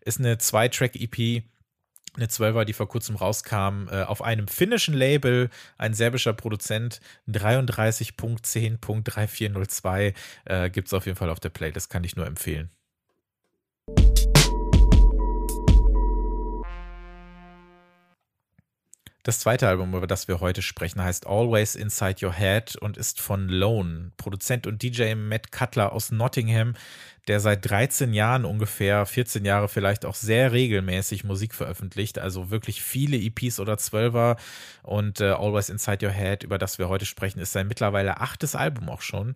Ist eine Zwei-Track-EP eine Zwölfer, die vor kurzem rauskam, äh, auf einem finnischen Label, ein serbischer Produzent, 33.10.3402, äh, gibt es auf jeden Fall auf der Playlist, kann ich nur empfehlen. Das zweite Album, über das wir heute sprechen, heißt Always Inside Your Head und ist von Lone, Produzent und DJ Matt Cutler aus Nottingham, der seit 13 Jahren ungefähr, 14 Jahre vielleicht auch sehr regelmäßig Musik veröffentlicht, also wirklich viele EPs oder Zwölfer und äh, Always Inside Your Head, über das wir heute sprechen, ist sein mittlerweile achtes Album auch schon.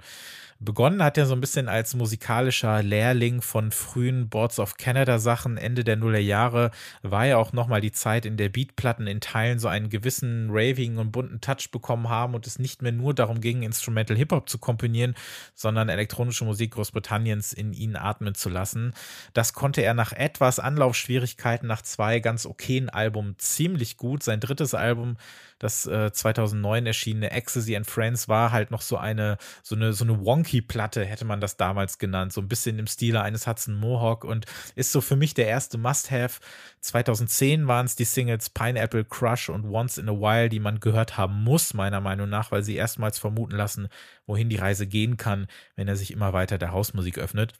Begonnen hat er so ein bisschen als musikalischer Lehrling von frühen Boards of Canada Sachen. Ende der Nuller Jahre war ja auch nochmal die Zeit, in der Beatplatten in Teilen so einen gewissen Raving und bunten Touch bekommen haben und es nicht mehr nur darum ging, Instrumental Hip-Hop zu komponieren, sondern elektronische Musik Großbritanniens in ihn atmen zu lassen. Das konnte er nach etwas Anlaufschwierigkeiten nach zwei ganz okayen Alben ziemlich gut. Sein drittes Album das äh, 2009 erschienene Ecstasy and Friends war halt noch so eine, so eine, so eine Wonky-Platte, hätte man das damals genannt. So ein bisschen im Stile eines Hudson Mohawk und ist so für mich der erste Must-Have. 2010 waren es die Singles Pineapple Crush und Once in a While, die man gehört haben muss, meiner Meinung nach, weil sie erstmals vermuten lassen, wohin die Reise gehen kann, wenn er sich immer weiter der Hausmusik öffnet.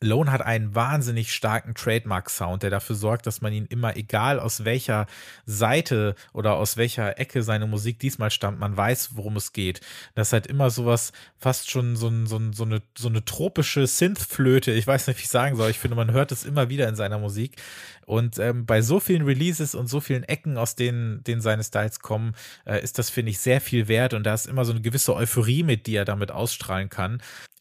Lone hat einen wahnsinnig starken Trademark-Sound, der dafür sorgt, dass man ihn immer, egal aus welcher Seite oder aus welcher Ecke seine Musik diesmal stammt, man weiß, worum es geht. Das ist halt immer sowas, fast schon so, so, so, eine, so eine tropische Synth-Flöte. Ich weiß nicht, wie ich sagen soll. Ich finde, man hört es immer wieder in seiner Musik. Und ähm, bei so vielen Releases und so vielen Ecken, aus denen, denen seine Styles kommen, äh, ist das, finde ich, sehr viel wert. Und da ist immer so eine gewisse Euphorie mit, die er damit ausstrahlen kann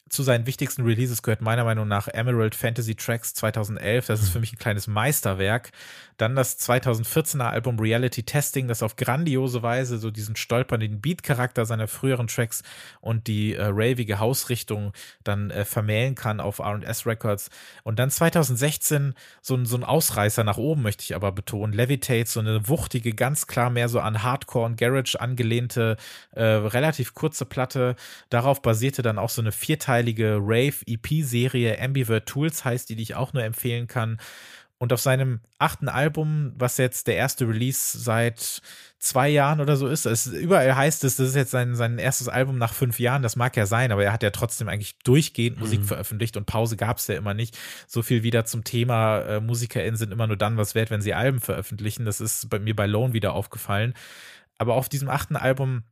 zu seinen wichtigsten Releases gehört meiner Meinung nach Emerald Fantasy Tracks 2011. Das ist für mich ein kleines Meisterwerk. Dann das 2014er Album Reality Testing, das auf grandiose Weise so diesen stolpernden Beat-Charakter seiner früheren Tracks und die äh, ravige Hausrichtung dann äh, vermählen kann auf R&S Records. Und dann 2016 so ein, so ein Ausreißer nach oben, möchte ich aber betonen. Levitate, so eine wuchtige, ganz klar mehr so an Hardcore und Garage angelehnte, äh, relativ kurze Platte. Darauf basierte dann auch so eine vierteilige Rave-EP-Serie Ambivert Tools heißt die, die ich auch nur empfehlen kann. Und auf seinem achten Album, was jetzt der erste Release seit zwei Jahren oder so ist, es, überall heißt es, das ist jetzt sein, sein erstes Album nach fünf Jahren, das mag ja sein, aber er hat ja trotzdem eigentlich durchgehend Musik mhm. veröffentlicht und Pause gab es ja immer nicht. So viel wieder zum Thema, äh, MusikerInnen sind immer nur dann was wert, wenn sie Alben veröffentlichen. Das ist bei mir bei Lone wieder aufgefallen. Aber auf diesem achten Album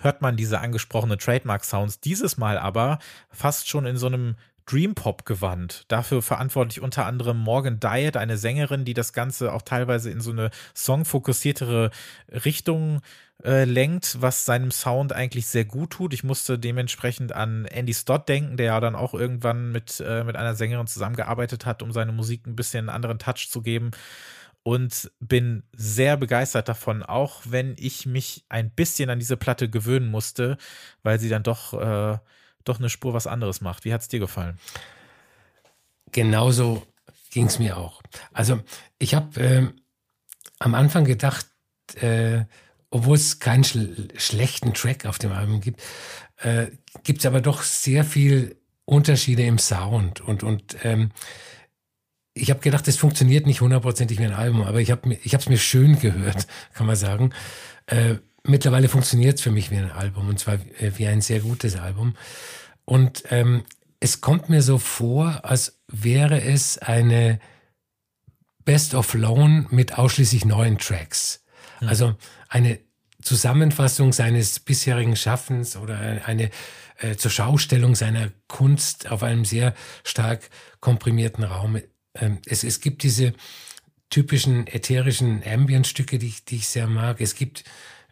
hört man diese angesprochenen Trademark-Sounds. Dieses Mal aber fast schon in so einem Dream Pop gewandt. Dafür verantwortlich unter anderem Morgan Diet, eine Sängerin, die das Ganze auch teilweise in so eine songfokussiertere Richtung äh, lenkt, was seinem Sound eigentlich sehr gut tut. Ich musste dementsprechend an Andy Stott denken, der ja dann auch irgendwann mit, äh, mit einer Sängerin zusammengearbeitet hat, um seine Musik ein bisschen einen anderen Touch zu geben. Und bin sehr begeistert davon, auch wenn ich mich ein bisschen an diese Platte gewöhnen musste, weil sie dann doch äh, doch eine Spur was anderes macht. Wie hat es dir gefallen? Genauso ging es mir auch. Also ich habe äh, am Anfang gedacht, äh, obwohl es keinen schl schlechten Track auf dem Album gibt, äh, gibt es aber doch sehr viel Unterschiede im Sound und und ähm, ich habe gedacht, es funktioniert nicht hundertprozentig wie ein Album, aber ich habe ich es mir schön gehört, kann man sagen. Äh, mittlerweile funktioniert es für mich wie ein Album und zwar äh, wie ein sehr gutes Album. Und ähm, es kommt mir so vor, als wäre es eine Best of Lone mit ausschließlich neuen Tracks. Mhm. Also eine Zusammenfassung seines bisherigen Schaffens oder eine äh, zur Schaustellung seiner Kunst auf einem sehr stark komprimierten Raum. Ähm, es, es gibt diese typischen ätherischen Ambient-Stücke, die, die ich sehr mag. Es gibt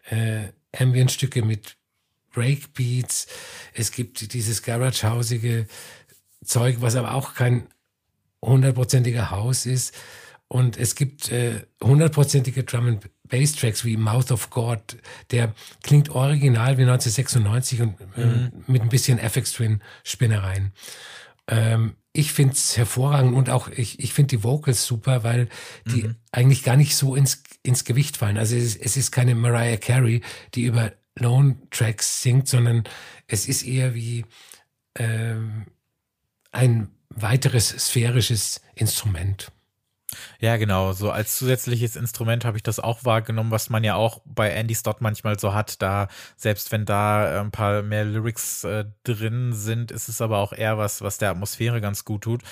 äh, Ambient-Stücke mit Breakbeats. Es gibt dieses Garage-hausige Zeug, was aber auch kein hundertprozentiger Haus ist. Und es gibt äh, hundertprozentige Drum and Bass Tracks wie Mouth of God, der klingt original wie 1996 und äh, mhm. mit ein bisschen FX Twin Spinnereien. Ähm, ich finde es hervorragend und auch ich, ich finde die Vocals super, weil die mhm. eigentlich gar nicht so ins, ins Gewicht fallen. Also es ist, es ist keine Mariah Carey, die über Lone Tracks singt, sondern es ist eher wie ähm, ein weiteres sphärisches Instrument. Ja, genau. So als zusätzliches Instrument habe ich das auch wahrgenommen, was man ja auch bei Andy Stott manchmal so hat. Da, selbst wenn da äh, ein paar mehr Lyrics äh, drin sind, ist es aber auch eher was, was der Atmosphäre ganz gut tut.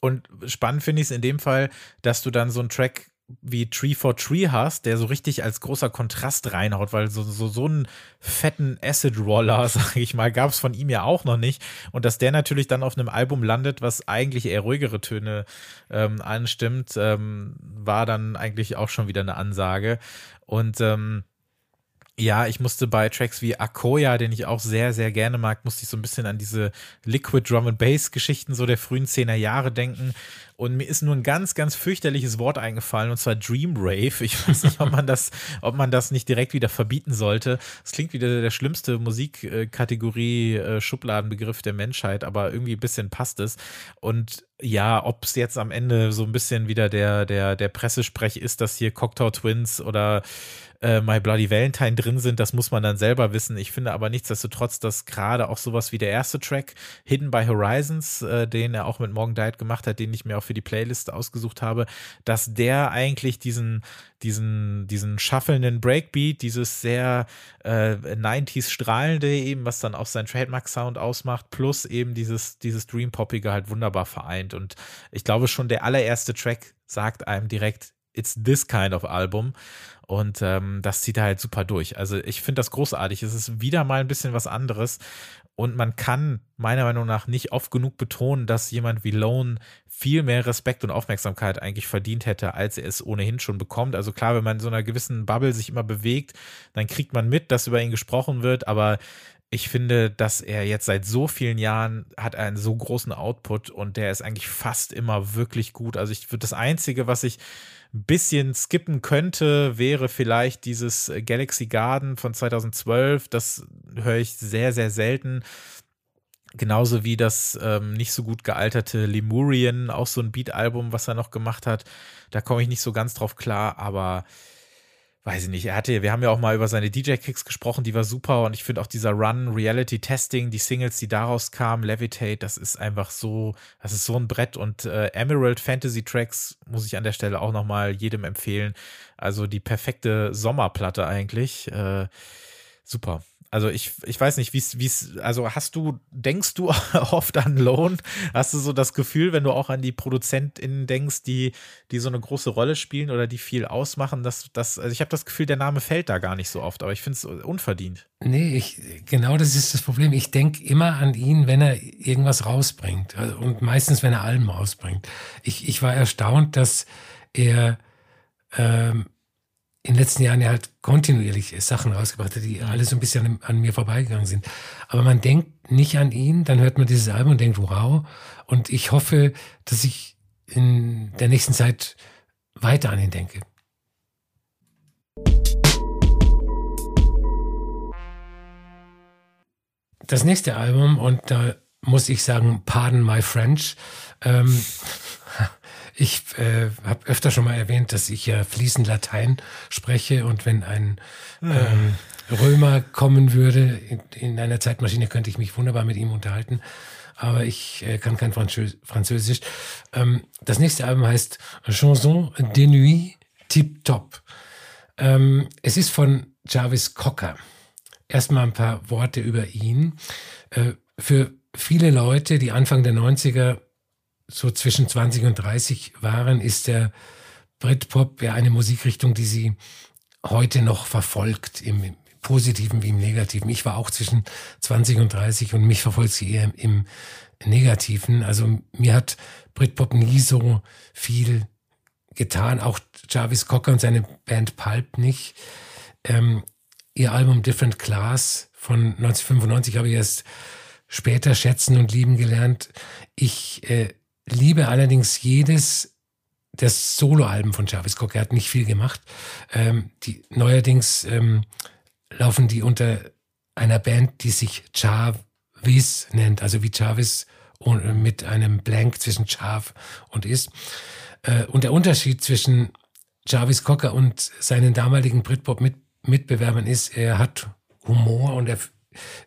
Und spannend finde ich es in dem Fall, dass du dann so einen Track wie Tree for Tree hast, der so richtig als großer Kontrast reinhaut, weil so, so, so einen fetten Acid-Roller, sage ich mal, gab es von ihm ja auch noch nicht. Und dass der natürlich dann auf einem Album landet, was eigentlich eher ruhigere Töne ähm, anstimmt, ähm, war dann eigentlich auch schon wieder eine Ansage. Und ähm, ja, ich musste bei Tracks wie Akoya, den ich auch sehr, sehr gerne mag, musste ich so ein bisschen an diese Liquid Drum and Bass Geschichten so der frühen 10er Jahre denken. Und mir ist nur ein ganz, ganz fürchterliches Wort eingefallen, und zwar Dream Rave. Ich weiß nicht, ob man das, ob man das nicht direkt wieder verbieten sollte. Es klingt wie der, der schlimmste Musikkategorie, äh, Schubladenbegriff der Menschheit, aber irgendwie ein bisschen passt es. Und ja, ob es jetzt am Ende so ein bisschen wieder der, der, der Pressesprech ist, dass hier Cocktail Twins oder äh, My Bloody Valentine drin sind, das muss man dann selber wissen. Ich finde aber nichtsdestotrotz, dass gerade auch sowas wie der erste Track, Hidden by Horizons, äh, den er auch mit Morgan Diet gemacht hat, den ich mir auch für die Playlist ausgesucht habe, dass der eigentlich diesen, diesen, diesen schaffelnden Breakbeat, dieses sehr äh, 90s strahlende eben, was dann auch sein Trademark-Sound ausmacht, plus eben dieses, dieses Dream-Poppige halt wunderbar vereint. Und ich glaube schon, der allererste Track sagt einem direkt, it's this kind of Album. Und ähm, das zieht er halt super durch. Also ich finde das großartig. Es ist wieder mal ein bisschen was anderes. Und man kann meiner Meinung nach nicht oft genug betonen, dass jemand wie Lone viel mehr Respekt und Aufmerksamkeit eigentlich verdient hätte, als er es ohnehin schon bekommt. Also klar, wenn man in so einer gewissen Bubble sich immer bewegt, dann kriegt man mit, dass über ihn gesprochen wird. Aber ich finde, dass er jetzt seit so vielen Jahren hat einen so großen Output und der ist eigentlich fast immer wirklich gut. Also ich würde das Einzige, was ich bisschen skippen könnte, wäre vielleicht dieses Galaxy Garden von 2012. Das höre ich sehr, sehr selten. Genauso wie das ähm, nicht so gut gealterte Lemurian, auch so ein Beat-Album, was er noch gemacht hat. Da komme ich nicht so ganz drauf klar, aber weiß ich nicht, er hatte, wir haben ja auch mal über seine DJ-Kicks gesprochen, die war super und ich finde auch dieser Run, Reality Testing, die Singles, die daraus kamen, Levitate, das ist einfach so, das ist so ein Brett und äh, Emerald Fantasy Tracks muss ich an der Stelle auch nochmal jedem empfehlen. Also die perfekte Sommerplatte eigentlich. Äh, super. Also ich, ich weiß nicht, wie es, also hast du, denkst du oft an Lohn? Hast du so das Gefühl, wenn du auch an die ProduzentInnen denkst, die, die so eine große Rolle spielen oder die viel ausmachen, dass das, also ich habe das Gefühl, der Name fällt da gar nicht so oft, aber ich finde es unverdient. Nee, ich, genau das ist das Problem. Ich denke immer an ihn, wenn er irgendwas rausbringt. Also, und meistens, wenn er Alben rausbringt. Ich, ich war erstaunt, dass er ähm, in den letzten Jahren ja halt kontinuierlich Sachen rausgebracht hat, die alle so ein bisschen an, an, mir vorbeigegangen sind. Aber man denkt nicht an ihn, dann hört man dieses Album und denkt, wow. Und ich hoffe, dass ich in der nächsten Zeit weiter an ihn denke. Das nächste Album, und da muss ich sagen, Pardon My French, ähm, ich äh, habe öfter schon mal erwähnt, dass ich ja fließend Latein spreche und wenn ein ähm, Römer kommen würde in, in, einer Zeitmaschine, könnte ich mich wunderbar mit ihm unterhalten. Aber ich äh, kann kein Französ Französisch. Ähm, das nächste Album heißt Chanson de Nuit Tip Top. Ähm, es ist von Jarvis Cocker. Erstmal ein paar Worte über ihn. Äh, für viele Leute, die Anfang der 90er so zwischen 20 und 30 waren, ist der Britpop ja eine Musikrichtung, die sie heute noch verfolgt, im Positiven wie im Negativen. Ich war auch zwischen 20 und 30 und mich verfolgt sie eher im Negativen. Also mir hat Britpop nie so viel getan, auch Jarvis Cocker und seine Band Pulp nicht. Ähm, ihr Album Different Class von 1995 habe ich erst später schätzen und lieben gelernt. Ich äh, liebe allerdings jedes der Soloalben von Jarvis Cocker. Er hat nicht viel gemacht. Ähm, die, neuerdings ähm, laufen die unter einer Band, die sich Jarvis nennt, also wie Jarvis mit einem Blank zwischen Chav und ist. Äh, und der Unterschied zwischen Jarvis Cocker und seinen damaligen Britpop-Mitbewerbern ist, er hat Humor und er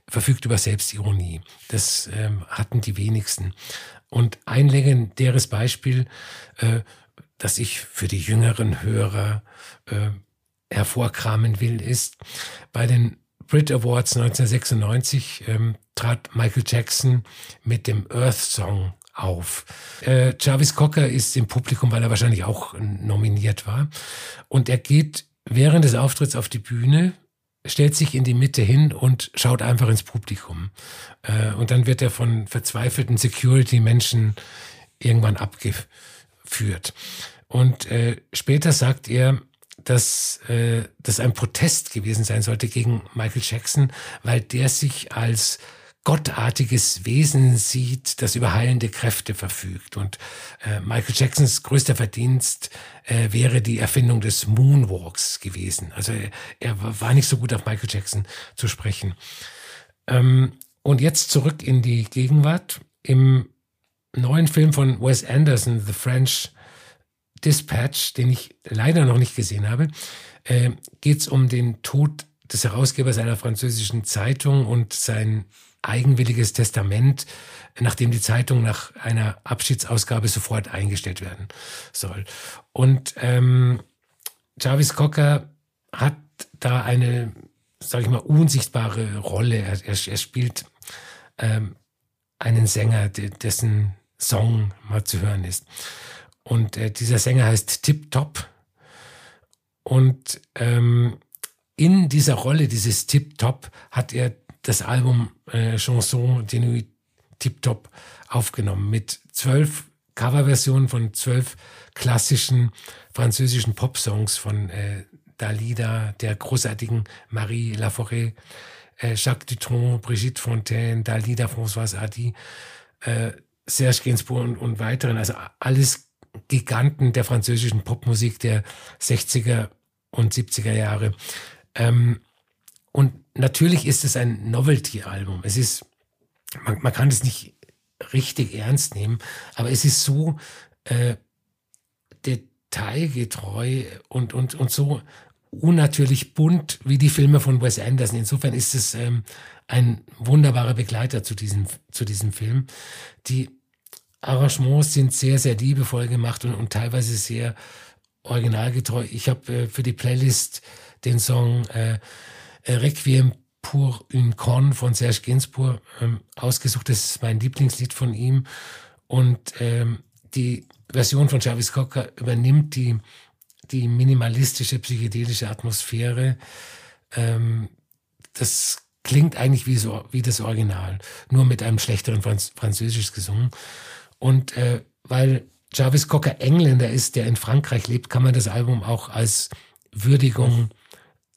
verfügt über Selbstironie. Das ähm, hatten die wenigsten. Und ein legendäres Beispiel, äh, das ich für die jüngeren Hörer äh, hervorkramen will, ist, bei den Brit Awards 1996 ähm, trat Michael Jackson mit dem Earth Song auf. Äh, Jarvis Cocker ist im Publikum, weil er wahrscheinlich auch nominiert war. Und er geht während des Auftritts auf die Bühne, stellt sich in die Mitte hin und schaut einfach ins Publikum. Äh, und dann wird er von verzweifelten Security-Menschen irgendwann abgeführt. Und äh, später sagt er, dass äh, das ein Protest gewesen sein sollte gegen Michael Jackson, weil der sich als gottartiges Wesen sieht, das über heilende Kräfte verfügt. Und äh, Michael Jacksons größter Verdienst äh, wäre die Erfindung des Moonwalks gewesen. Also er, er, war nicht so gut auf Michael Jackson zu sprechen. Ähm, und jetzt zurück in die Gegenwart. Im neuen Film von Wes Anderson, The French Dispatch, den ich leider noch nicht gesehen habe, äh, geht es um den Tod des Herausgebers einer französischen Zeitung und sein eigenwilliges Testament, nachdem die Zeitung nach einer Abschiedsausgabe sofort eingestellt werden soll. Und ähm, Jarvis Cocker hat da eine, sage ich mal, unsichtbare Rolle. Er, er, er spielt ähm, einen Sänger, dessen Song mal zu hören ist. Und äh, dieser Sänger heißt Tip Top. Und ähm, in dieser Rolle, dieses Tip Top, hat er das Album äh, Chanson de Nuit Tip Top aufgenommen mit zwölf Coverversionen von zwölf klassischen französischen Popsongs von äh, Dalida, der großartigen Marie Laforêt, äh, Jacques Dutronc, Brigitte Fontaine, Dalida, Françoise Hardy, äh, Serge Gainsbourg und, und weiteren. Also alles Giganten der französischen Popmusik der 60er und 70er Jahre. Ähm, und natürlich ist es ein Novelty-Album. Es ist, man, man, kann es nicht richtig ernst nehmen, aber es ist so äh, detailgetreu und, und, und so unnatürlich bunt wie die Filme von Wes Anderson. Insofern ist es ähm, ein wunderbarer Begleiter zu diesem, zu diesem Film. Die Arrangements sind sehr, sehr liebevoll gemacht und, und teilweise sehr originalgetreu. Ich habe äh, für die Playlist den Song äh, Requiem pour une Con von Serge Gainsbourg ähm, ausgesucht. Das ist mein Lieblingslied von ihm. Und ähm, die Version von Jarvis Cocker übernimmt die, die minimalistische psychedelische Atmosphäre. Ähm, das klingt eigentlich wie, so, wie das Original, nur mit einem schlechteren Franz Französisch gesungen. Und äh, weil Jarvis Cocker Engländer ist, der in Frankreich lebt, kann man das Album auch als Würdigung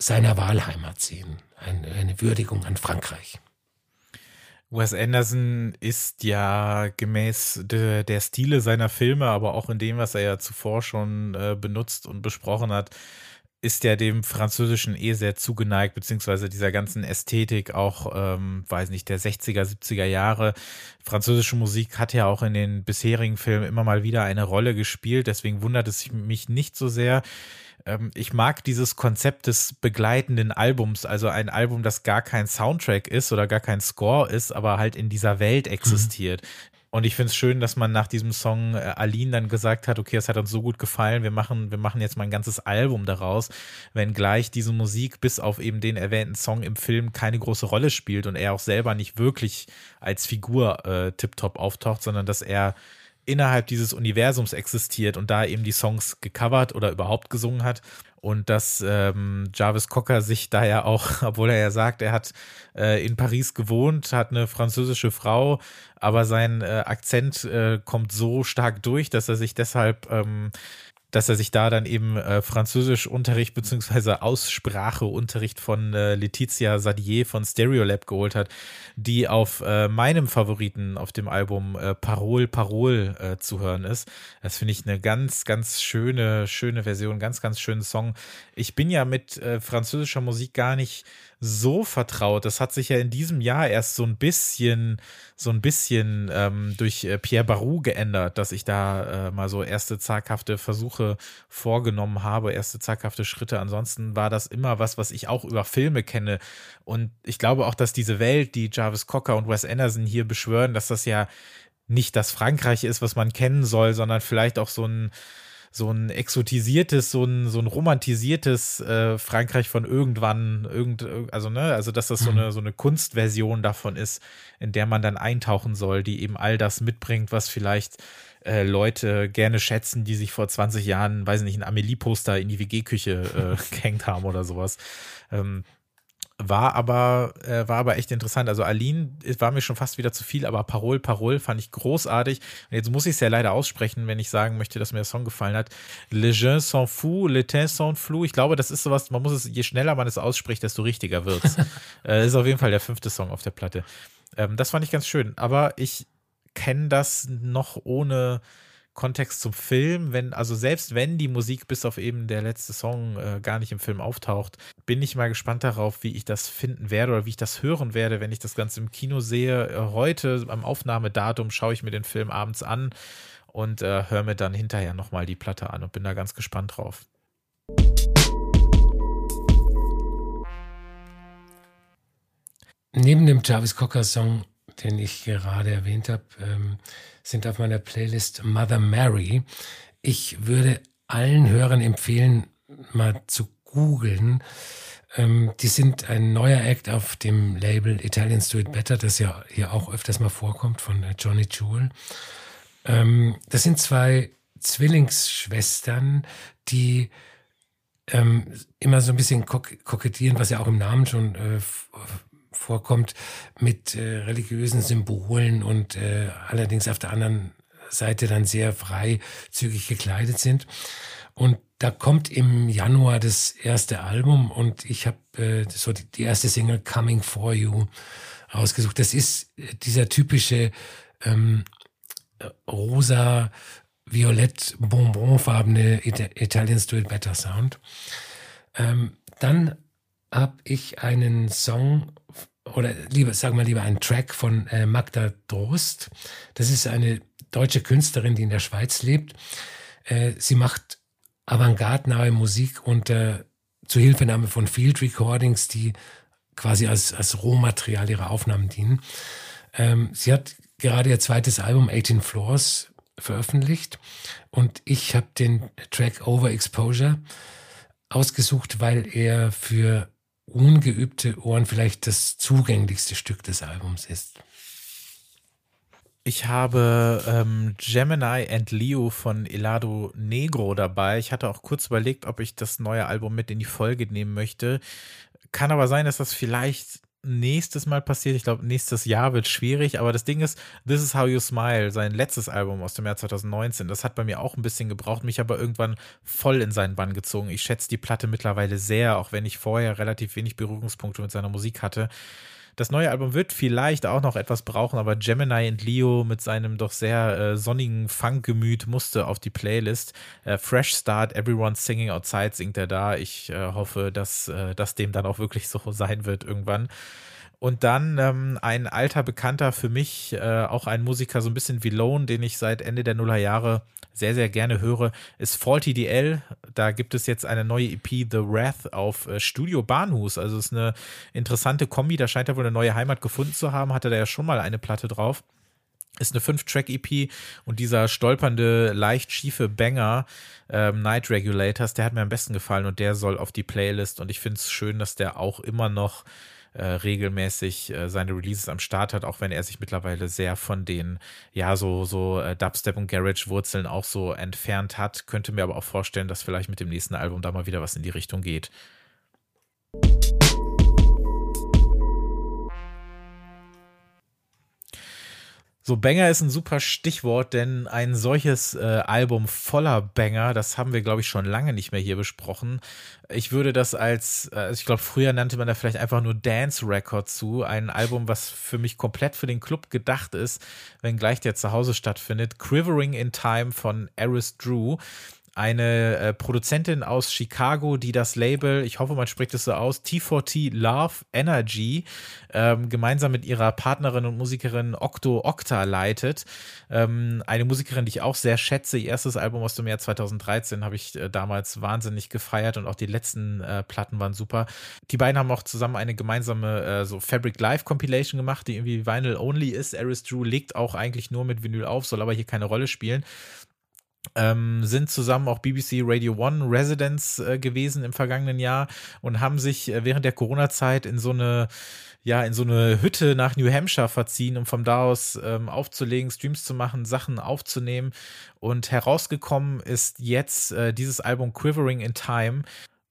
seiner Wahlheimat sehen. Eine, eine Würdigung an Frankreich. Wes Anderson ist ja gemäß de, der Stile seiner Filme, aber auch in dem, was er ja zuvor schon äh, benutzt und besprochen hat, ist ja dem Französischen eh sehr zugeneigt, beziehungsweise dieser ganzen Ästhetik auch, ähm, weiß nicht, der 60er, 70er Jahre. Französische Musik hat ja auch in den bisherigen Filmen immer mal wieder eine Rolle gespielt, deswegen wundert es mich nicht so sehr. Ähm, ich mag dieses Konzept des begleitenden Albums, also ein Album, das gar kein Soundtrack ist oder gar kein Score ist, aber halt in dieser Welt existiert. Mhm. Und ich finde es schön, dass man nach diesem Song äh, Aline dann gesagt hat, okay, es hat uns so gut gefallen, wir machen, wir machen jetzt mal ein ganzes Album daraus, wenngleich diese Musik bis auf eben den erwähnten Song im Film keine große Rolle spielt und er auch selber nicht wirklich als Figur äh, tiptop auftaucht, sondern dass er innerhalb dieses Universums existiert und da eben die Songs gecovert oder überhaupt gesungen hat. Und dass ähm, Jarvis Cocker sich da ja auch, obwohl er ja sagt, er hat äh, in Paris gewohnt, hat eine französische Frau, aber sein äh, Akzent äh, kommt so stark durch, dass er sich deshalb ähm, dass er sich da dann eben äh, Französischunterricht beziehungsweise Ausspracheunterricht von äh, Letizia Sadier von Stereolab geholt hat, die auf äh, meinem Favoriten auf dem Album äh, Parole Parole äh, zu hören ist. Das finde ich eine ganz, ganz schöne, schöne Version, ganz, ganz schönen Song. Ich bin ja mit äh, französischer Musik gar nicht so vertraut. Das hat sich ja in diesem Jahr erst so ein bisschen, so ein bisschen ähm, durch äh, Pierre Barou geändert, dass ich da äh, mal so erste zaghafte Versuche vorgenommen habe, erste zaghafte Schritte. Ansonsten war das immer was, was ich auch über Filme kenne. Und ich glaube auch, dass diese Welt, die Jarvis Cocker und Wes Anderson hier beschwören, dass das ja nicht das Frankreich ist, was man kennen soll, sondern vielleicht auch so ein so ein exotisiertes, so ein, so ein romantisiertes äh, Frankreich von irgendwann, irgend, also, ne, also dass das so mhm. eine, so eine Kunstversion davon ist, in der man dann eintauchen soll, die eben all das mitbringt, was vielleicht äh, Leute gerne schätzen, die sich vor 20 Jahren, weiß nicht, ein Amelie-Poster in die WG-Küche äh, gehängt haben oder sowas. Ähm, war aber, äh, war aber echt interessant. Also Aline war mir schon fast wieder zu viel, aber Parol, Parol fand ich großartig. Und jetzt muss ich es ja leider aussprechen, wenn ich sagen möchte, dass mir der Song gefallen hat. Le jeune s'en fout, le temps s'en flou. Ich glaube, das ist sowas, man muss es, je schneller man es ausspricht, desto richtiger wird es. äh, ist auf jeden Fall der fünfte Song auf der Platte. Ähm, das fand ich ganz schön. Aber ich kenne das noch ohne Kontext zum Film, wenn, also selbst wenn die Musik bis auf eben der letzte Song äh, gar nicht im Film auftaucht, bin ich mal gespannt darauf, wie ich das finden werde oder wie ich das hören werde, wenn ich das Ganze im Kino sehe. Äh, heute am Aufnahmedatum schaue ich mir den Film abends an und äh, höre mir dann hinterher nochmal die Platte an und bin da ganz gespannt drauf. Neben dem Jarvis Cocker Song, den ich gerade erwähnt habe, ähm, sind auf meiner Playlist Mother Mary. Ich würde allen Hörern empfehlen, mal zu googeln. Ähm, die sind ein neuer Act auf dem Label Italians Do It Better, das ja hier auch öfters mal vorkommt von äh, Johnny Jewel. Ähm, das sind zwei Zwillingsschwestern, die ähm, immer so ein bisschen kok kokettieren, was ja auch im Namen schon äh, vorkommt, mit äh, religiösen Symbolen und äh, allerdings auf der anderen Seite dann sehr freizügig gekleidet sind. Und da kommt im Januar das erste Album und ich habe äh, so die, die, erste Single Coming For You rausgesucht. Das ist äh, dieser typische ähm, rosa, violett, bonbonfarbene Italians Do It Better Sound. Ähm, dann habe ich einen Song oder lieber, sagen wir lieber einen Track von äh, Magda Drost. Das ist eine deutsche Künstlerin, die in der Schweiz lebt. Äh, sie macht avantgarde-nahe Musik unter Zuhilfenahme von Field Recordings, die quasi als, als Rohmaterial ihrer Aufnahmen dienen. Ähm, sie hat gerade ihr zweites Album 18 Floors veröffentlicht und ich habe den Track Overexposure ausgesucht, weil er für ungeübte Ohren vielleicht das zugänglichste Stück des Albums ist. Ich habe ähm, Gemini and Leo von Elado Negro dabei. Ich hatte auch kurz überlegt, ob ich das neue Album mit in die Folge nehmen möchte. Kann aber sein, dass das vielleicht nächstes Mal passiert. Ich glaube, nächstes Jahr wird schwierig. Aber das Ding ist, This is How You Smile, sein letztes Album aus dem Jahr 2019, das hat bei mir auch ein bisschen gebraucht, mich aber irgendwann voll in seinen Bann gezogen. Ich schätze die Platte mittlerweile sehr, auch wenn ich vorher relativ wenig Berührungspunkte mit seiner Musik hatte. Das neue Album wird vielleicht auch noch etwas brauchen, aber Gemini und Leo mit seinem doch sehr äh, sonnigen Funkgemüt musste auf die Playlist. Äh, Fresh Start, Everyone's Singing Outside singt er da. Ich äh, hoffe, dass äh, das dem dann auch wirklich so sein wird irgendwann. Und dann ähm, ein alter Bekannter für mich, äh, auch ein Musiker, so ein bisschen wie Lone, den ich seit Ende der Nullerjahre sehr, sehr gerne höre, ist Faulty DL. Da gibt es jetzt eine neue EP, The Wrath, auf äh, Studio Bahnhus. Also ist eine interessante Kombi. Da scheint er wohl eine neue Heimat gefunden zu haben. Hatte da ja schon mal eine Platte drauf. Ist eine 5-Track-EP und dieser stolpernde, leicht schiefe Banger ähm, Night Regulators, der hat mir am besten gefallen und der soll auf die Playlist. Und ich finde es schön, dass der auch immer noch äh, regelmäßig äh, seine Releases am Start hat, auch wenn er sich mittlerweile sehr von den, ja, so, so äh, Dubstep und Garage-Wurzeln auch so entfernt hat. Könnte mir aber auch vorstellen, dass vielleicht mit dem nächsten Album da mal wieder was in die Richtung geht. So, Banger ist ein super Stichwort, denn ein solches äh, Album voller Banger, das haben wir, glaube ich, schon lange nicht mehr hier besprochen. Ich würde das als, äh, ich glaube, früher nannte man da vielleicht einfach nur Dance Record zu. Ein Album, was für mich komplett für den Club gedacht ist, wenngleich der zu Hause stattfindet. Quivering in Time von Eris Drew eine äh, Produzentin aus Chicago, die das Label, ich hoffe, man spricht es so aus, T4T Love Energy, ähm, gemeinsam mit ihrer Partnerin und Musikerin Octo Octa leitet. Ähm, eine Musikerin, die ich auch sehr schätze. Ihr erstes Album aus dem Jahr 2013 habe ich äh, damals wahnsinnig gefeiert und auch die letzten äh, Platten waren super. Die beiden haben auch zusammen eine gemeinsame äh, so Fabric Live Compilation gemacht, die irgendwie Vinyl Only ist. Aris Drew legt auch eigentlich nur mit Vinyl auf, soll aber hier keine Rolle spielen ähm, sind zusammen auch BBC Radio One Residents äh, gewesen im vergangenen Jahr und haben sich äh, während der Corona-Zeit in so eine ja, in so eine Hütte nach New Hampshire verziehen, um von da aus ähm, aufzulegen, Streams zu machen, Sachen aufzunehmen. Und herausgekommen ist jetzt äh, dieses Album Quivering in Time.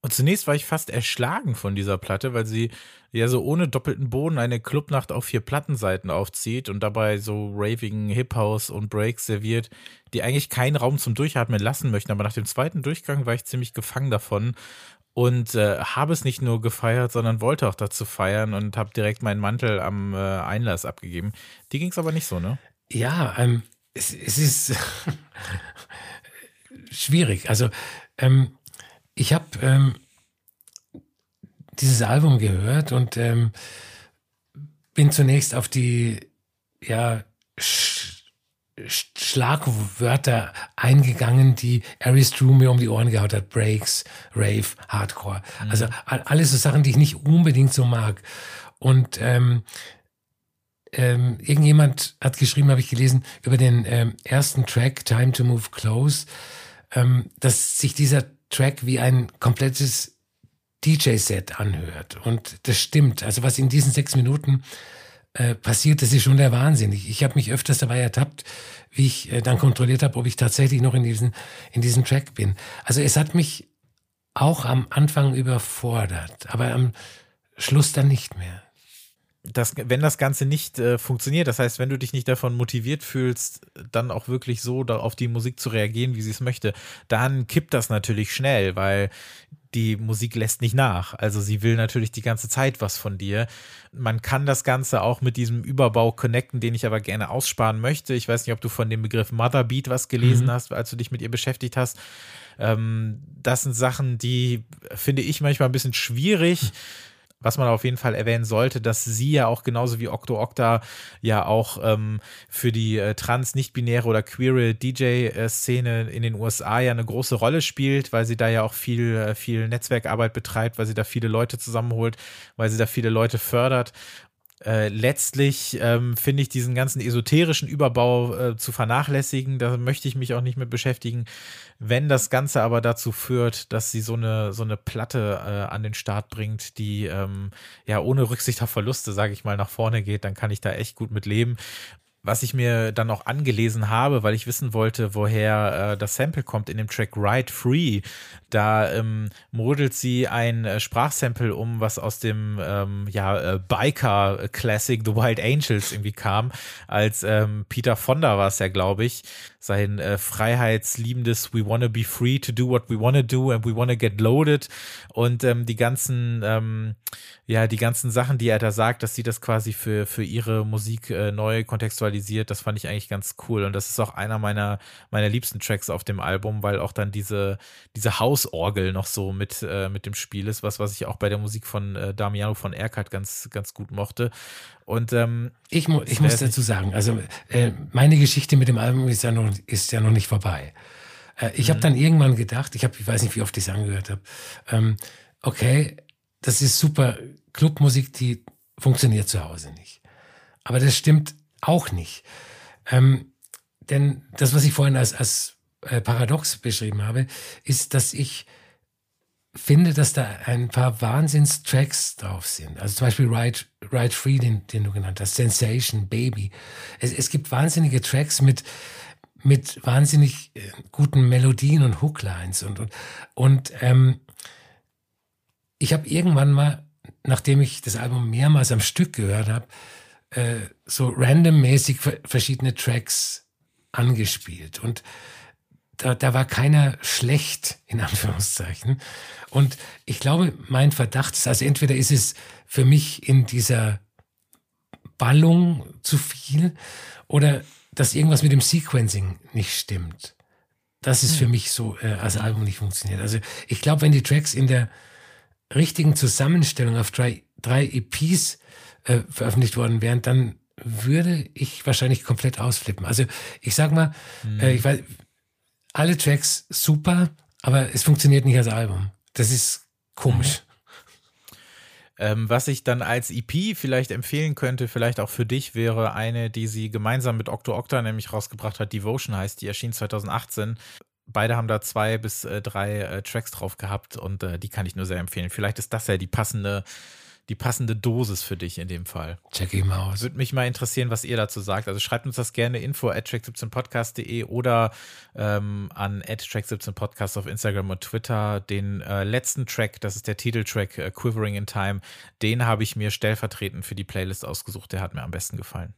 Und zunächst war ich fast erschlagen von dieser Platte, weil sie ja so ohne doppelten Boden eine Clubnacht auf vier Plattenseiten aufzieht und dabei so ravigen Hip House und Breaks serviert, die eigentlich keinen Raum zum Durchatmen lassen möchten. Aber nach dem zweiten Durchgang war ich ziemlich gefangen davon und äh, habe es nicht nur gefeiert, sondern wollte auch dazu feiern und habe direkt meinen Mantel am äh, Einlass abgegeben. Die ging es aber nicht so, ne? Ja, ähm, es, es ist schwierig. Also ähm, ich habe ähm, dieses Album gehört und ähm, bin zunächst auf die ja, Sch Schlagwörter eingegangen, die Aris Drew mir um die Ohren gehaut hat. Breaks, Rave, Hardcore. Mhm. Also alles so Sachen, die ich nicht unbedingt so mag. Und ähm, ähm, irgendjemand hat geschrieben, habe ich gelesen, über den ähm, ersten Track, Time to Move Close, ähm, dass sich dieser Track wie ein komplettes DJ-Set anhört. Und das stimmt. Also was in diesen sechs Minuten äh, passiert, das ist schon der Wahnsinn. Ich, ich habe mich öfters dabei ertappt, wie ich äh, dann kontrolliert habe, ob ich tatsächlich noch in diesen, in diesem Track bin. Also es hat mich auch am Anfang überfordert, aber am Schluss dann nicht mehr das, wenn das Ganze nicht äh, funktioniert, das heißt, wenn du dich nicht davon motiviert fühlst, dann auch wirklich so auf die Musik zu reagieren, wie sie es möchte, dann kippt das natürlich schnell, weil die Musik lässt nicht nach. Also sie will natürlich die ganze Zeit was von dir. Man kann das Ganze auch mit diesem Überbau connecten, den ich aber gerne aussparen möchte. Ich weiß nicht, ob du von dem Begriff Motherbeat was gelesen mhm. hast, als du dich mit ihr beschäftigt hast. Ähm, das sind Sachen, die finde ich manchmal ein bisschen schwierig. Mhm was man auf jeden Fall erwähnen sollte, dass sie ja auch genauso wie Octo Octa ja auch ähm, für die äh, trans, nicht-binäre oder queere DJ-Szene in den USA ja eine große Rolle spielt, weil sie da ja auch viel, äh, viel Netzwerkarbeit betreibt, weil sie da viele Leute zusammenholt, weil sie da viele Leute fördert äh, letztlich ähm, finde ich diesen ganzen esoterischen Überbau äh, zu vernachlässigen. Da möchte ich mich auch nicht mit beschäftigen. Wenn das Ganze aber dazu führt, dass sie so eine, so eine Platte äh, an den Start bringt, die ähm, ja ohne Rücksicht auf Verluste, sage ich mal, nach vorne geht, dann kann ich da echt gut mit leben was ich mir dann auch angelesen habe, weil ich wissen wollte, woher äh, das Sample kommt in dem Track Ride Free. Da ähm, modelt sie ein äh, Sprachsample um, was aus dem ähm, ja, äh, Biker Classic The Wild Angels irgendwie kam, als ähm, Peter Fonda war es ja, glaube ich, sein äh, freiheitsliebendes We wanna be free to do what we wanna do and we wanna get loaded und ähm, die ganzen ähm, ja die ganzen Sachen, die er da sagt, dass sie das quasi für für ihre Musik äh, neu kontextualisiert, das fand ich eigentlich ganz cool und das ist auch einer meiner meiner liebsten Tracks auf dem Album, weil auch dann diese diese Hausorgel noch so mit äh, mit dem Spiel ist, was was ich auch bei der Musik von äh, Damiano von Erkert ganz ganz gut mochte und ähm, ich, mu ich muss dazu sagen, also äh, meine Geschichte mit dem Album ist ja noch, ist ja noch nicht vorbei. Äh, ich mhm. habe dann irgendwann gedacht, ich habe, ich weiß nicht, wie oft ich es angehört habe, ähm, okay, das ist super Clubmusik, die funktioniert zu Hause nicht. Aber das stimmt auch nicht. Ähm, denn das, was ich vorhin als, als äh, Paradox beschrieben habe, ist, dass ich finde, dass da ein paar Wahnsinnstracks drauf sind. Also zum Beispiel Ride, Ride Free, den, den du genannt hast, Sensation, Baby. Es, es gibt wahnsinnige Tracks mit, mit wahnsinnig äh, guten Melodien und Hooklines und, und, und ähm, ich habe irgendwann mal, nachdem ich das Album mehrmals am Stück gehört habe, äh, so randommäßig verschiedene Tracks angespielt und da, da war keiner schlecht, in Anführungszeichen. Und ich glaube, mein Verdacht ist, also entweder ist es für mich in dieser Ballung zu viel oder dass irgendwas mit dem Sequencing nicht stimmt. Das ist für hm. mich so, äh, als Album nicht funktioniert. Also ich glaube, wenn die Tracks in der richtigen Zusammenstellung auf drei, drei EPs äh, veröffentlicht worden wären, dann würde ich wahrscheinlich komplett ausflippen. Also ich sag mal, mhm. äh, ich weiß, alle Tracks super, aber es funktioniert nicht als Album. Das ist komisch. Ähm, was ich dann als EP vielleicht empfehlen könnte, vielleicht auch für dich, wäre eine, die sie gemeinsam mit Octo Octa nämlich rausgebracht hat. Devotion heißt, die erschien 2018. Beide haben da zwei bis äh, drei äh, Tracks drauf gehabt und äh, die kann ich nur sehr empfehlen. Vielleicht ist das ja die passende die passende Dosis für dich in dem Fall. Check ihn mal aus. Würde mich mal interessieren, was ihr dazu sagt. Also schreibt uns das gerne info at track17podcast.de oder ähm, an at track17podcast auf Instagram und Twitter. Den äh, letzten Track, das ist der Titeltrack äh, Quivering in Time, den habe ich mir stellvertretend für die Playlist ausgesucht. Der hat mir am besten gefallen.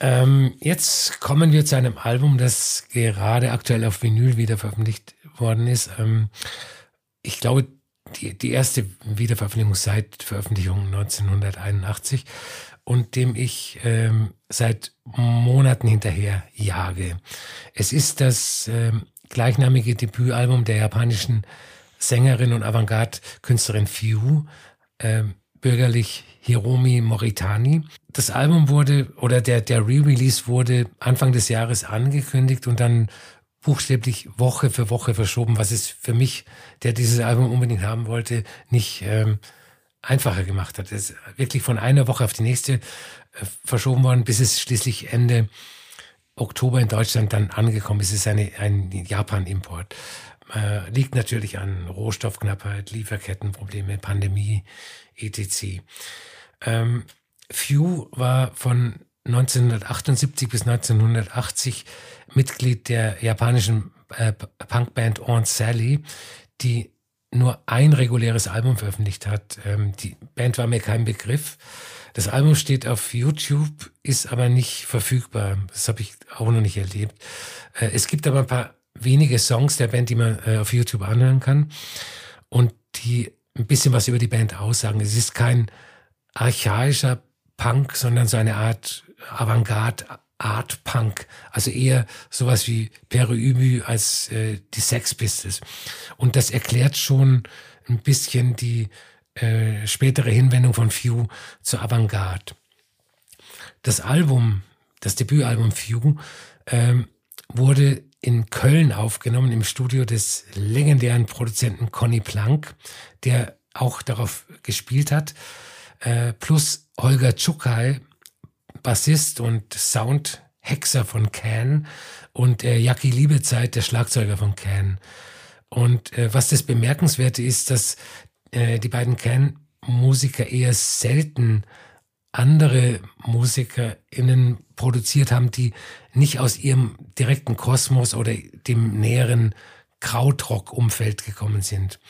Ähm, jetzt kommen wir zu einem Album, das gerade aktuell auf Vinyl wieder veröffentlicht worden ist. Ähm, ich glaube, die, die erste Wiederveröffentlichung seit Veröffentlichung 1981 und dem ich ähm, seit Monaten hinterher jage. Es ist das ähm, gleichnamige Debütalbum der japanischen Sängerin und Avantgarde-Künstlerin Fiu, ähm, bürgerlich Hiromi Moritani. Das Album wurde oder der, der Re-Release wurde Anfang des Jahres angekündigt und dann buchstäblich Woche für Woche verschoben, was es für mich, der dieses Album unbedingt haben wollte, nicht ähm, einfacher gemacht hat. Es ist wirklich von einer Woche auf die nächste äh, verschoben worden, bis es schließlich Ende Oktober in Deutschland dann angekommen ist. Es ist eine, ein Japan-Import. Äh, liegt natürlich an Rohstoffknappheit, Lieferkettenprobleme, Pandemie, etc. Ähm, Few war von 1978 bis 1980 Mitglied der japanischen äh, Punkband On Sally, die nur ein reguläres Album veröffentlicht hat. Ähm, die Band war mir kein Begriff. Das Album steht auf YouTube, ist aber nicht verfügbar. Das habe ich auch noch nicht erlebt. Äh, es gibt aber ein paar wenige Songs der Band, die man äh, auf YouTube anhören kann und die ein bisschen was über die Band aussagen. Es ist kein archaischer Punk, sondern so eine Art Avantgarde Art Punk, also eher sowas wie Pere Ubu als äh, die Sex Pistols. Und das erklärt schon ein bisschen die äh, spätere Hinwendung von Few zur Avantgarde. Das Album, das Debütalbum Few, ähm, wurde in Köln aufgenommen im Studio des legendären Produzenten Conny Plank, der auch darauf gespielt hat, äh, plus Holger Czukay, Bassist und Soundhexer von Can und äh, Jackie Liebezeit, der Schlagzeuger von Can. Und äh, was das Bemerkenswerte ist, dass äh, die beiden Can-Musiker eher selten andere MusikerInnen produziert haben, die nicht aus ihrem direkten Kosmos oder dem näheren Krautrock-Umfeld gekommen sind.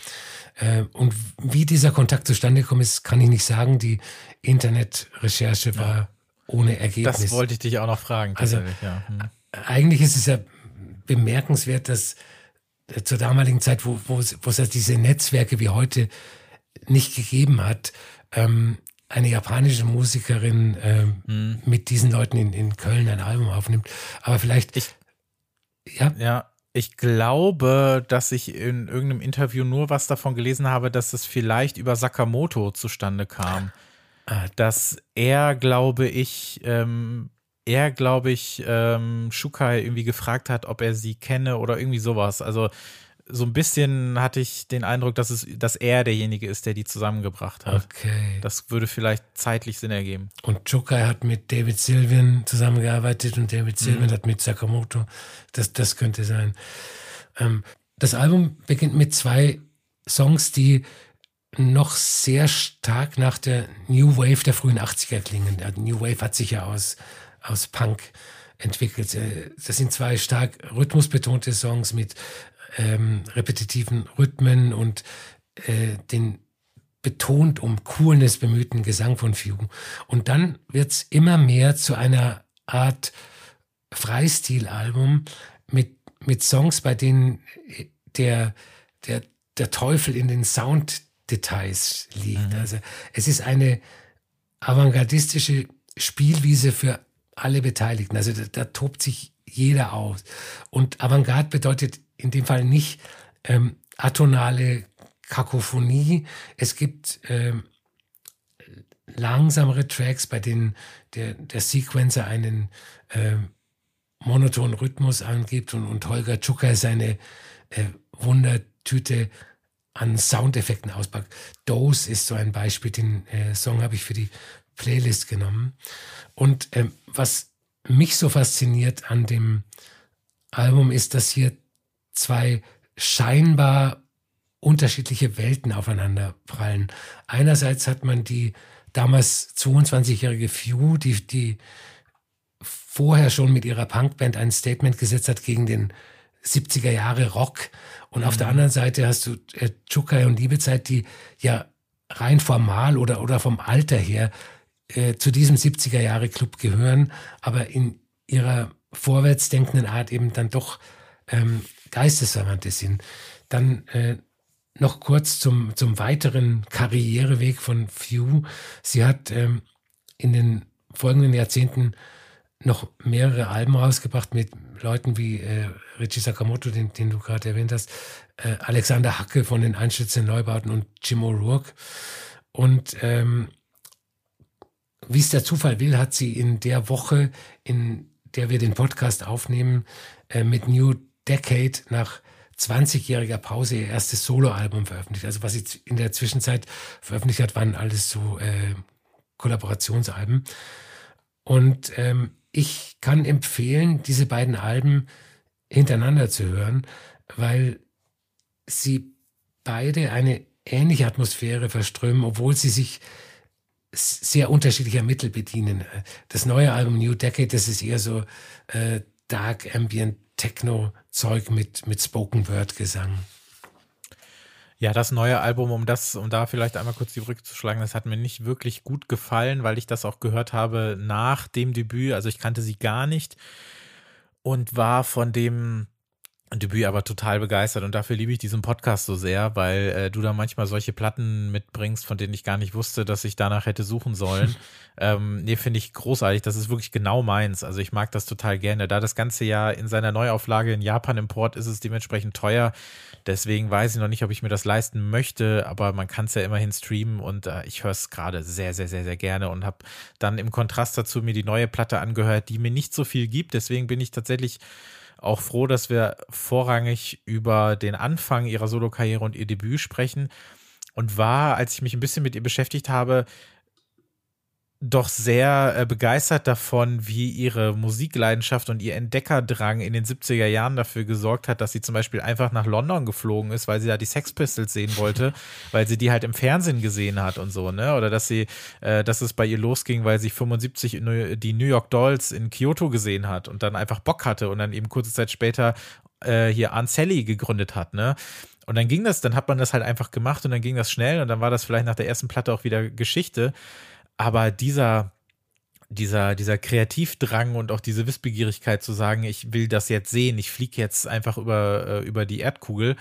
Äh, und wie dieser Kontakt zustande gekommen ist, kann ich nicht sagen. Die Internetrecherche war ohne Ergebnis. Das wollte ich dich auch noch fragen. Also, ja. hm. Eigentlich ist es ja bemerkenswert, dass äh, zur damaligen Zeit, wo, wo, es, wo es diese Netzwerke wie heute nicht gegeben hat, ähm, eine japanische Musikerin ähm, Hm. mit diesen Leuten in, in Köln ein Album aufnimmt. Aber vielleicht, Ich- ja, Ja, ich glaube, dass ich in irgendeinem Interview nur was davon gelesen habe, dass es vielleicht über Sakamoto zustande kam. Ah. Dass er, glaube ich, ähm, er, glaube ich, ähm, Shukai irgendwie gefragt hat, ob er sie kenne oder irgendwie sowas. Also so ein bisschen hatte ich den Eindruck, dass es, dass er derjenige ist, der die zusammengebracht hat. okay. Das würde vielleicht zeitlich Sinn ergeben. Und Chokai hat mit David Sylvian zusammengearbeitet und David Mhm. Sylvian hat mit Sakamoto. Das, das könnte sein. Ähm, das Album beginnt mit zwei Songs, die noch sehr stark nach der New Wave der frühen 80er klingen. Der New Wave hat sich ja aus, aus Punk entwickelt. Äh, Das sind zwei stark rhythmusbetonte Songs mit ähm, repetitiven Rhythmen und äh, den betont um Coolness bemühten Gesang von Fugue. Und dann wird's immer mehr zu einer Art Freistilalbum mit, mit Songs, bei denen der, der, der Teufel in den Sounddetails liegt. Also es ist eine avantgardistische Spielwiese für alle Beteiligten. Also da, da tobt sich jeder aus. Und Avantgarde bedeutet in dem Fall nicht ähm, atonale Kakophonie. Es gibt ähm, langsamere Tracks, bei denen der, der Sequencer einen ähm, monotonen Rhythmus angibt und, und Holger Czukay seine äh, Wundertüte an Soundeffekten auspackt. Dose ist so ein Beispiel, den äh, Song habe ich für die Playlist genommen. Und ähm, was mich so fasziniert an dem Album ist, dass hier zwei scheinbar unterschiedliche Welten aufeinander prallen. Einerseits hat man die damals 22-jährige Few, die, die vorher schon mit ihrer Punkband ein Statement gesetzt hat gegen den 70er Jahre Rock. Und auf der anderen Seite hast du äh, Chukai und Liebezeit, die ja rein formal oder, oder vom Alter her äh, zu diesem 70er Jahre Club gehören, aber in ihrer vorwärtsdenkenden Art eben dann doch ähm, geistesverwandte sind. Dann äh, noch kurz zum, zum weiteren Karriereweg von Few. Sie hat ähm, in den folgenden Jahrzehnten noch mehrere Alben rausgebracht mit Leuten wie äh, Richie Sakamoto, den, den du gerade erwähnt hast, äh, Alexander Hacke von den Einstürzenden Neubauten und Jim O'Rourke. Und ähm, wie es der Zufall will, hat sie in der Woche, in der wir den Podcast aufnehmen, äh, mit New Decade nach 20-jähriger Pause ihr erstes Soloalbum veröffentlicht. Also was sie in der Zwischenzeit veröffentlicht hat, waren alles so äh, Kollaborationsalben. Und ähm, ich kann empfehlen, diese beiden Alben hintereinander zu hören, weil sie beide eine ähnliche Atmosphäre verströmen, obwohl sie sich sehr unterschiedlicher Mittel bedienen. Äh, Das neue Album New Decade, das ist eher so äh, Dark Ambient Techno Zeug mit, mit Spoken Word Gesang. Ja, das neue Album, um das, um da vielleicht einmal kurz die Brücke zu schlagen, das hat mir nicht wirklich gut gefallen, weil ich das auch gehört habe nach dem Debüt. Also ich kannte sie gar nicht und war von dem Debüt aber total begeistert und dafür liebe ich diesen Podcast so sehr, weil äh, du da manchmal solche Platten mitbringst, von denen ich gar nicht wusste, dass ich danach hätte suchen sollen. ähm, nee, finde ich großartig. Das ist wirklich genau meins. Also ich mag das total gerne. Da das ganze Jahr in seiner Neuauflage in Japan Import ist es dementsprechend teuer. Deswegen weiß ich noch nicht, ob ich mir das leisten möchte, aber man kann es ja immerhin streamen und äh, ich höre es gerade sehr, sehr, sehr, sehr gerne und habe dann im Kontrast dazu mir die neue Platte angehört, die mir nicht so viel gibt. Deswegen bin ich tatsächlich auch froh, dass wir vorrangig über den Anfang ihrer Solokarriere und ihr Debüt sprechen. Und war, als ich mich ein bisschen mit ihr beschäftigt habe, doch sehr äh, begeistert davon, wie ihre Musikleidenschaft und ihr Entdeckerdrang in den 70er Jahren dafür gesorgt hat, dass sie zum Beispiel einfach nach London geflogen ist, weil sie da die Sex Pistols sehen wollte, weil sie die halt im Fernsehen gesehen hat und so, ne? Oder dass sie, äh, dass es bei ihr losging, weil sie 75 die New York Dolls in Kyoto gesehen hat und dann einfach Bock hatte und dann eben kurze Zeit später äh, hier Aunt Sally gegründet hat, ne? Und dann ging das, dann hat man das halt einfach gemacht und dann ging das schnell und dann war das vielleicht nach der ersten Platte auch wieder Geschichte aber dieser, dieser, dieser Kreativdrang und auch diese Wissbegierigkeit zu sagen, ich will das jetzt sehen, ich fliege jetzt einfach über, äh, über die Erdkugel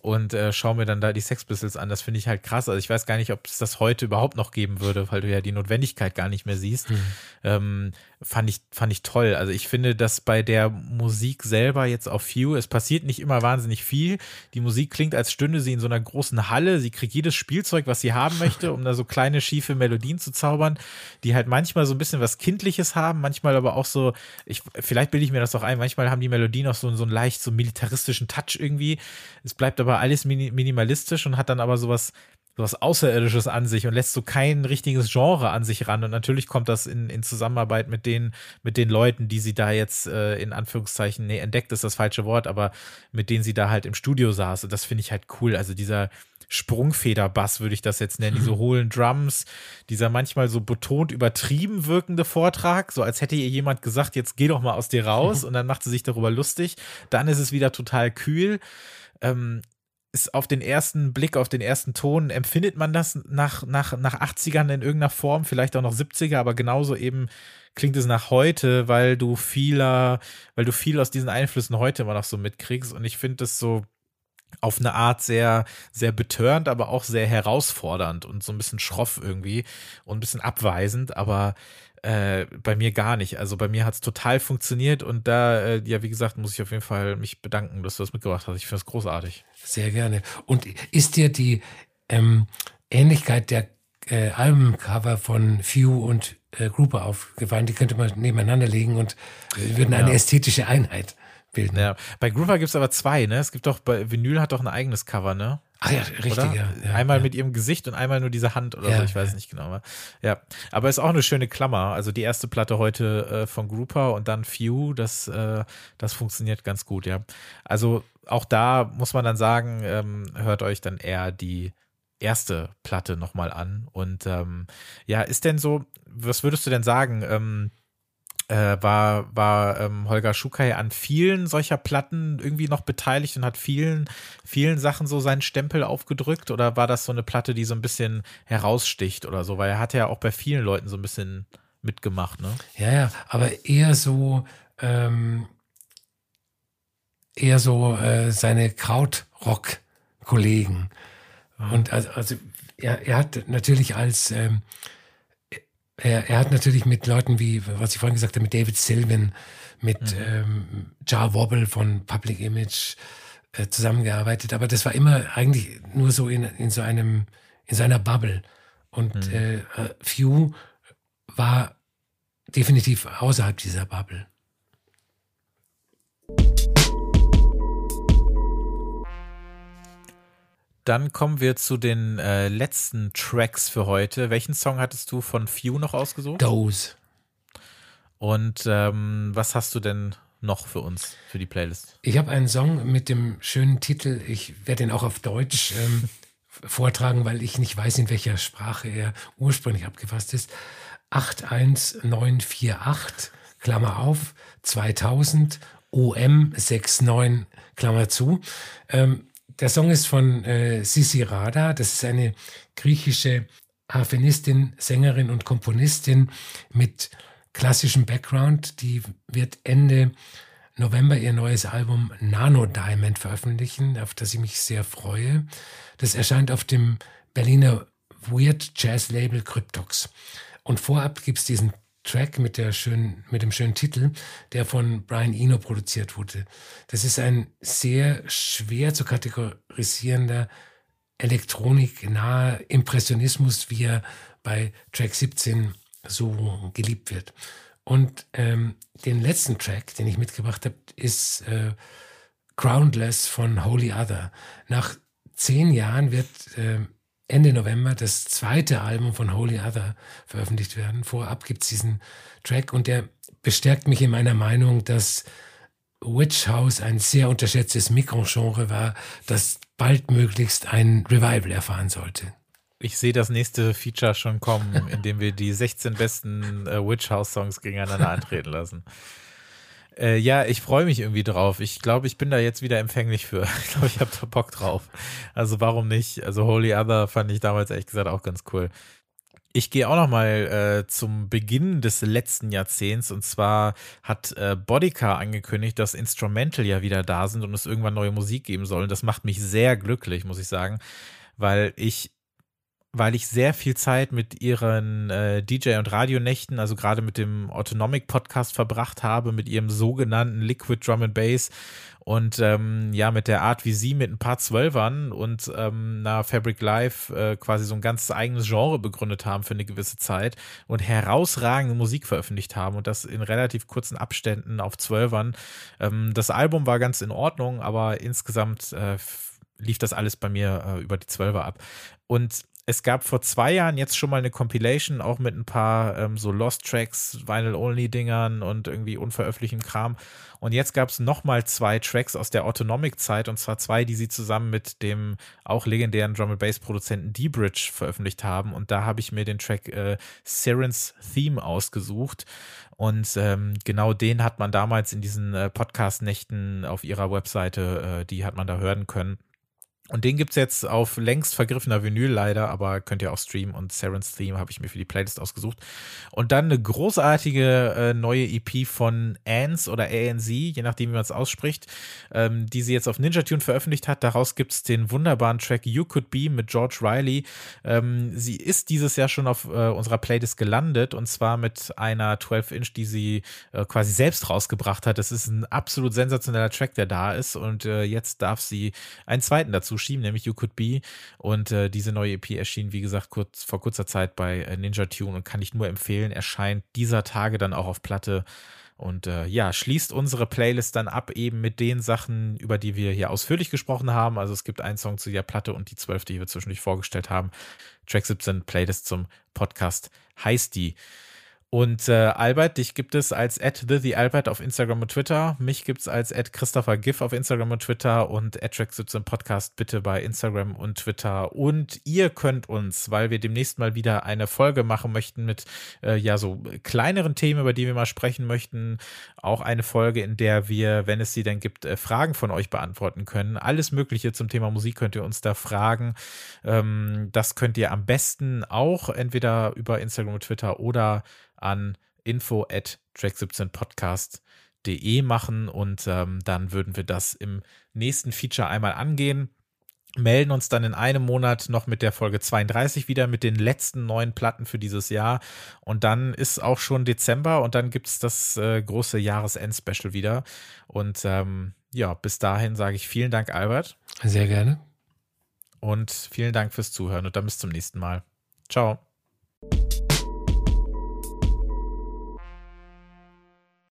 und äh, schaue mir dann da die Sex Pistols an, das finde ich halt krass. Also ich weiß gar nicht, ob es das heute überhaupt noch geben würde, weil du ja die Notwendigkeit gar nicht mehr siehst. Hm. Ähm, fand ich, fand ich toll. Also ich finde, dass bei der Musik selber jetzt auf View, es passiert nicht immer wahnsinnig viel. Die Musik klingt, als stünde sie in so einer großen Halle. Sie kriegt jedes Spielzeug, was sie haben möchte, um da so kleine, schiefe Melodien zu zaubern, die halt manchmal so ein bisschen was Kindliches haben, manchmal aber auch so, ich, vielleicht bilde ich mir das auch ein, manchmal haben die Melodien auch so, so einen leicht so militaristischen Touch irgendwie. Es bleibt aber alles minimalistisch und hat dann aber sowas was Außerirdisches an sich und lässt so kein richtiges Genre an sich ran. Und natürlich kommt das in, in Zusammenarbeit mit den, mit den Leuten, die sie da jetzt äh, in Anführungszeichen, nee, entdeckt ist das falsche Wort, aber mit denen sie da halt im Studio saß. Und das finde ich halt cool. Also dieser Sprungfederbass würde ich das jetzt nennen, diese hohlen Drums, dieser manchmal so betont übertrieben wirkende Vortrag, so als hätte ihr jemand gesagt, jetzt geh doch mal aus dir raus und dann macht sie sich darüber lustig. Dann ist es wieder total kühl. Ähm, ist auf den ersten Blick, auf den ersten Ton, empfindet man das nach, nach, nach 80ern in irgendeiner Form, vielleicht auch noch 70er, aber genauso eben klingt es nach heute, weil du vieler, weil du viel aus diesen Einflüssen heute immer noch so mitkriegst. Und ich finde das so auf eine Art sehr, sehr betörend, aber auch sehr herausfordernd und so ein bisschen schroff irgendwie und ein bisschen abweisend, aber äh, bei mir gar nicht. Also bei mir hat es total funktioniert und da, äh, ja, wie gesagt, muss ich auf jeden Fall mich bedanken, dass du das mitgebracht hast. Ich finde es großartig. Sehr gerne. Und ist dir die ähm, Ähnlichkeit der äh, Albencover von Few und äh, Grouper aufgefallen? Die könnte man nebeneinander legen und äh, würden eine ja. ästhetische Einheit bilden. Ja. Bei Groover gibt es aber zwei, ne? Es gibt doch, bei Vinyl hat doch ein eigenes Cover, ne? Ach ja, richtig, oder? ja. ja einmal ja. mit ihrem Gesicht und einmal nur diese Hand oder ja, so, ich weiß nicht genau. Aber, ja, aber ist auch eine schöne Klammer. Also die erste Platte heute äh, von Grouper und dann Few, das, äh, das funktioniert ganz gut, ja. Also auch da muss man dann sagen, ähm, hört euch dann eher die erste Platte nochmal an. Und ähm, ja, ist denn so, was würdest du denn sagen? Ähm, äh, war, war ähm, Holger Schukai an vielen solcher Platten irgendwie noch beteiligt und hat vielen, vielen Sachen so seinen Stempel aufgedrückt? Oder war das so eine Platte, die so ein bisschen heraussticht oder so? Weil er hat ja auch bei vielen Leuten so ein bisschen mitgemacht, ne? Ja, ja, aber eher so, ähm, eher so äh, seine Krautrock-Kollegen. Mhm. Und also, also er, er hat natürlich als ähm, er, er hat natürlich mit Leuten wie, was ich vorhin gesagt habe, mit David Sylvan, mit mhm. ähm, Jar Wobble von Public Image äh, zusammengearbeitet, aber das war immer eigentlich nur so in, in so einem, in seiner Bubble. Und mhm. äh, Few war definitiv außerhalb dieser Bubble. Dann kommen wir zu den äh, letzten Tracks für heute. Welchen Song hattest du von Few noch ausgesucht? Dose. Und ähm, was hast du denn noch für uns, für die Playlist? Ich habe einen Song mit dem schönen Titel, ich werde ihn auch auf Deutsch ähm, vortragen, weil ich nicht weiß, in welcher Sprache er ursprünglich abgefasst ist. 81948, Klammer auf, 2000, OM 69, Klammer zu. Ähm, der Song ist von äh, Sisi Rada. Das ist eine griechische Harfenistin, Sängerin und Komponistin mit klassischem Background. Die wird Ende November ihr neues Album Nano Diamond veröffentlichen, auf das ich mich sehr freue. Das erscheint auf dem Berliner Weird Jazz Label Cryptox. Und vorab gibt es diesen Track mit, der schönen, mit dem schönen Titel, der von Brian Eno produziert wurde. Das ist ein sehr schwer zu kategorisierender elektroniknaher Impressionismus, wie er bei Track 17 so geliebt wird. Und ähm, den letzten Track, den ich mitgebracht habe, ist äh, Groundless von Holy Other. Nach zehn Jahren wird äh, Ende November das zweite Album von Holy Other veröffentlicht werden. Vorab gibt es diesen Track und der bestärkt mich in meiner Meinung, dass Witch House ein sehr unterschätztes Mikrogenre war, das baldmöglichst ein Revival erfahren sollte. Ich sehe das nächste Feature schon kommen, in dem wir die 16 besten äh, Witch House Songs gegeneinander antreten lassen. Äh, ja, ich freue mich irgendwie drauf. Ich glaube, ich bin da jetzt wieder empfänglich für. Ich glaube, ich habe da Bock drauf. Also warum nicht? Also Holy Other fand ich damals ehrlich gesagt auch ganz cool. Ich gehe auch noch mal äh, zum Beginn des letzten Jahrzehnts und zwar hat äh, Bodycar angekündigt, dass Instrumental ja wieder da sind und es irgendwann neue Musik geben soll. Und das macht mich sehr glücklich, muss ich sagen, weil ich weil ich sehr viel Zeit mit ihren äh, DJ- und Radionächten, also gerade mit dem Autonomic Podcast verbracht habe, mit ihrem sogenannten Liquid Drum and Bass und ähm, ja, mit der Art, wie sie mit ein paar Zwölfern und ähm, na Fabric Live äh, quasi so ein ganz eigenes Genre begründet haben für eine gewisse Zeit und herausragende Musik veröffentlicht haben und das in relativ kurzen Abständen auf Zwölfern. Ähm, das Album war ganz in Ordnung, aber insgesamt äh, lief das alles bei mir äh, über die Zwölfer ab. Und es gab vor zwei Jahren jetzt schon mal eine Compilation, auch mit ein paar ähm, so Lost Tracks, Vinyl-Only-Dingern und irgendwie unveröffentlichten Kram. Und jetzt gab es nochmal zwei Tracks aus der Autonomic-Zeit, und zwar zwei, die sie zusammen mit dem auch legendären Drum Bass-Produzenten D-Bridge veröffentlicht haben. Und da habe ich mir den Track äh, Siren's Theme ausgesucht. Und ähm, genau den hat man damals in diesen äh, Podcast-Nächten auf ihrer Webseite, äh, die hat man da hören können. Und den gibt's jetzt auf längst vergriffener Vinyl leider, aber könnt ihr auch streamen. Und Saren's Theme habe ich mir für die Playlist ausgesucht. Und dann eine großartige äh, neue EP von Ans oder ANZ, je nachdem, wie man es ausspricht, ähm, die sie jetzt auf Ninja Tune veröffentlicht hat. Daraus gibt's den wunderbaren Track You Could Be mit George Riley. Ähm, sie ist dieses Jahr schon auf äh, unserer Playlist gelandet und zwar mit einer 12-Inch, die sie äh, quasi selbst rausgebracht hat. Das ist ein absolut sensationeller Track, der da ist. Und äh, jetzt darf sie einen zweiten dazu schieben, nämlich You Could Be. Und äh, diese neue EP erschien, wie gesagt, kurz, vor kurzer Zeit bei äh, Ninja Tune und kann ich nur empfehlen, erscheint dieser Tage dann auch auf Platte. Und äh, ja, schließt unsere Playlist dann ab eben mit den Sachen, über die wir hier ausführlich gesprochen haben. Also es gibt einen Song zu der Platte und die zwölf, die wir zwischendurch vorgestellt haben. Track 17 Playlist zum Podcast heißt die. Und äh, Albert, dich gibt es als at the Albert auf Instagram und Twitter. Mich gibt es als at Christopher Giff auf Instagram und Twitter und at Track17 Podcast bitte bei Instagram und Twitter. Und ihr könnt uns, weil wir demnächst mal wieder eine Folge machen möchten mit äh, ja so kleineren Themen, über die wir mal sprechen möchten, auch eine Folge, in der wir, wenn es sie denn gibt, äh, Fragen von euch beantworten können. Alles Mögliche zum Thema Musik könnt ihr uns da fragen. Ähm, das könnt ihr am besten auch entweder über Instagram und Twitter oder an info at track17podcast.de machen und ähm, dann würden wir das im nächsten Feature einmal angehen. Melden uns dann in einem Monat noch mit der Folge 32 wieder mit den letzten neuen Platten für dieses Jahr. Und dann ist auch schon Dezember und dann gibt es das äh, große Jahresend-Special wieder. Und ähm, ja, bis dahin sage ich vielen Dank, Albert. Sehr gerne. Und vielen Dank fürs Zuhören und dann bis zum nächsten Mal. Ciao.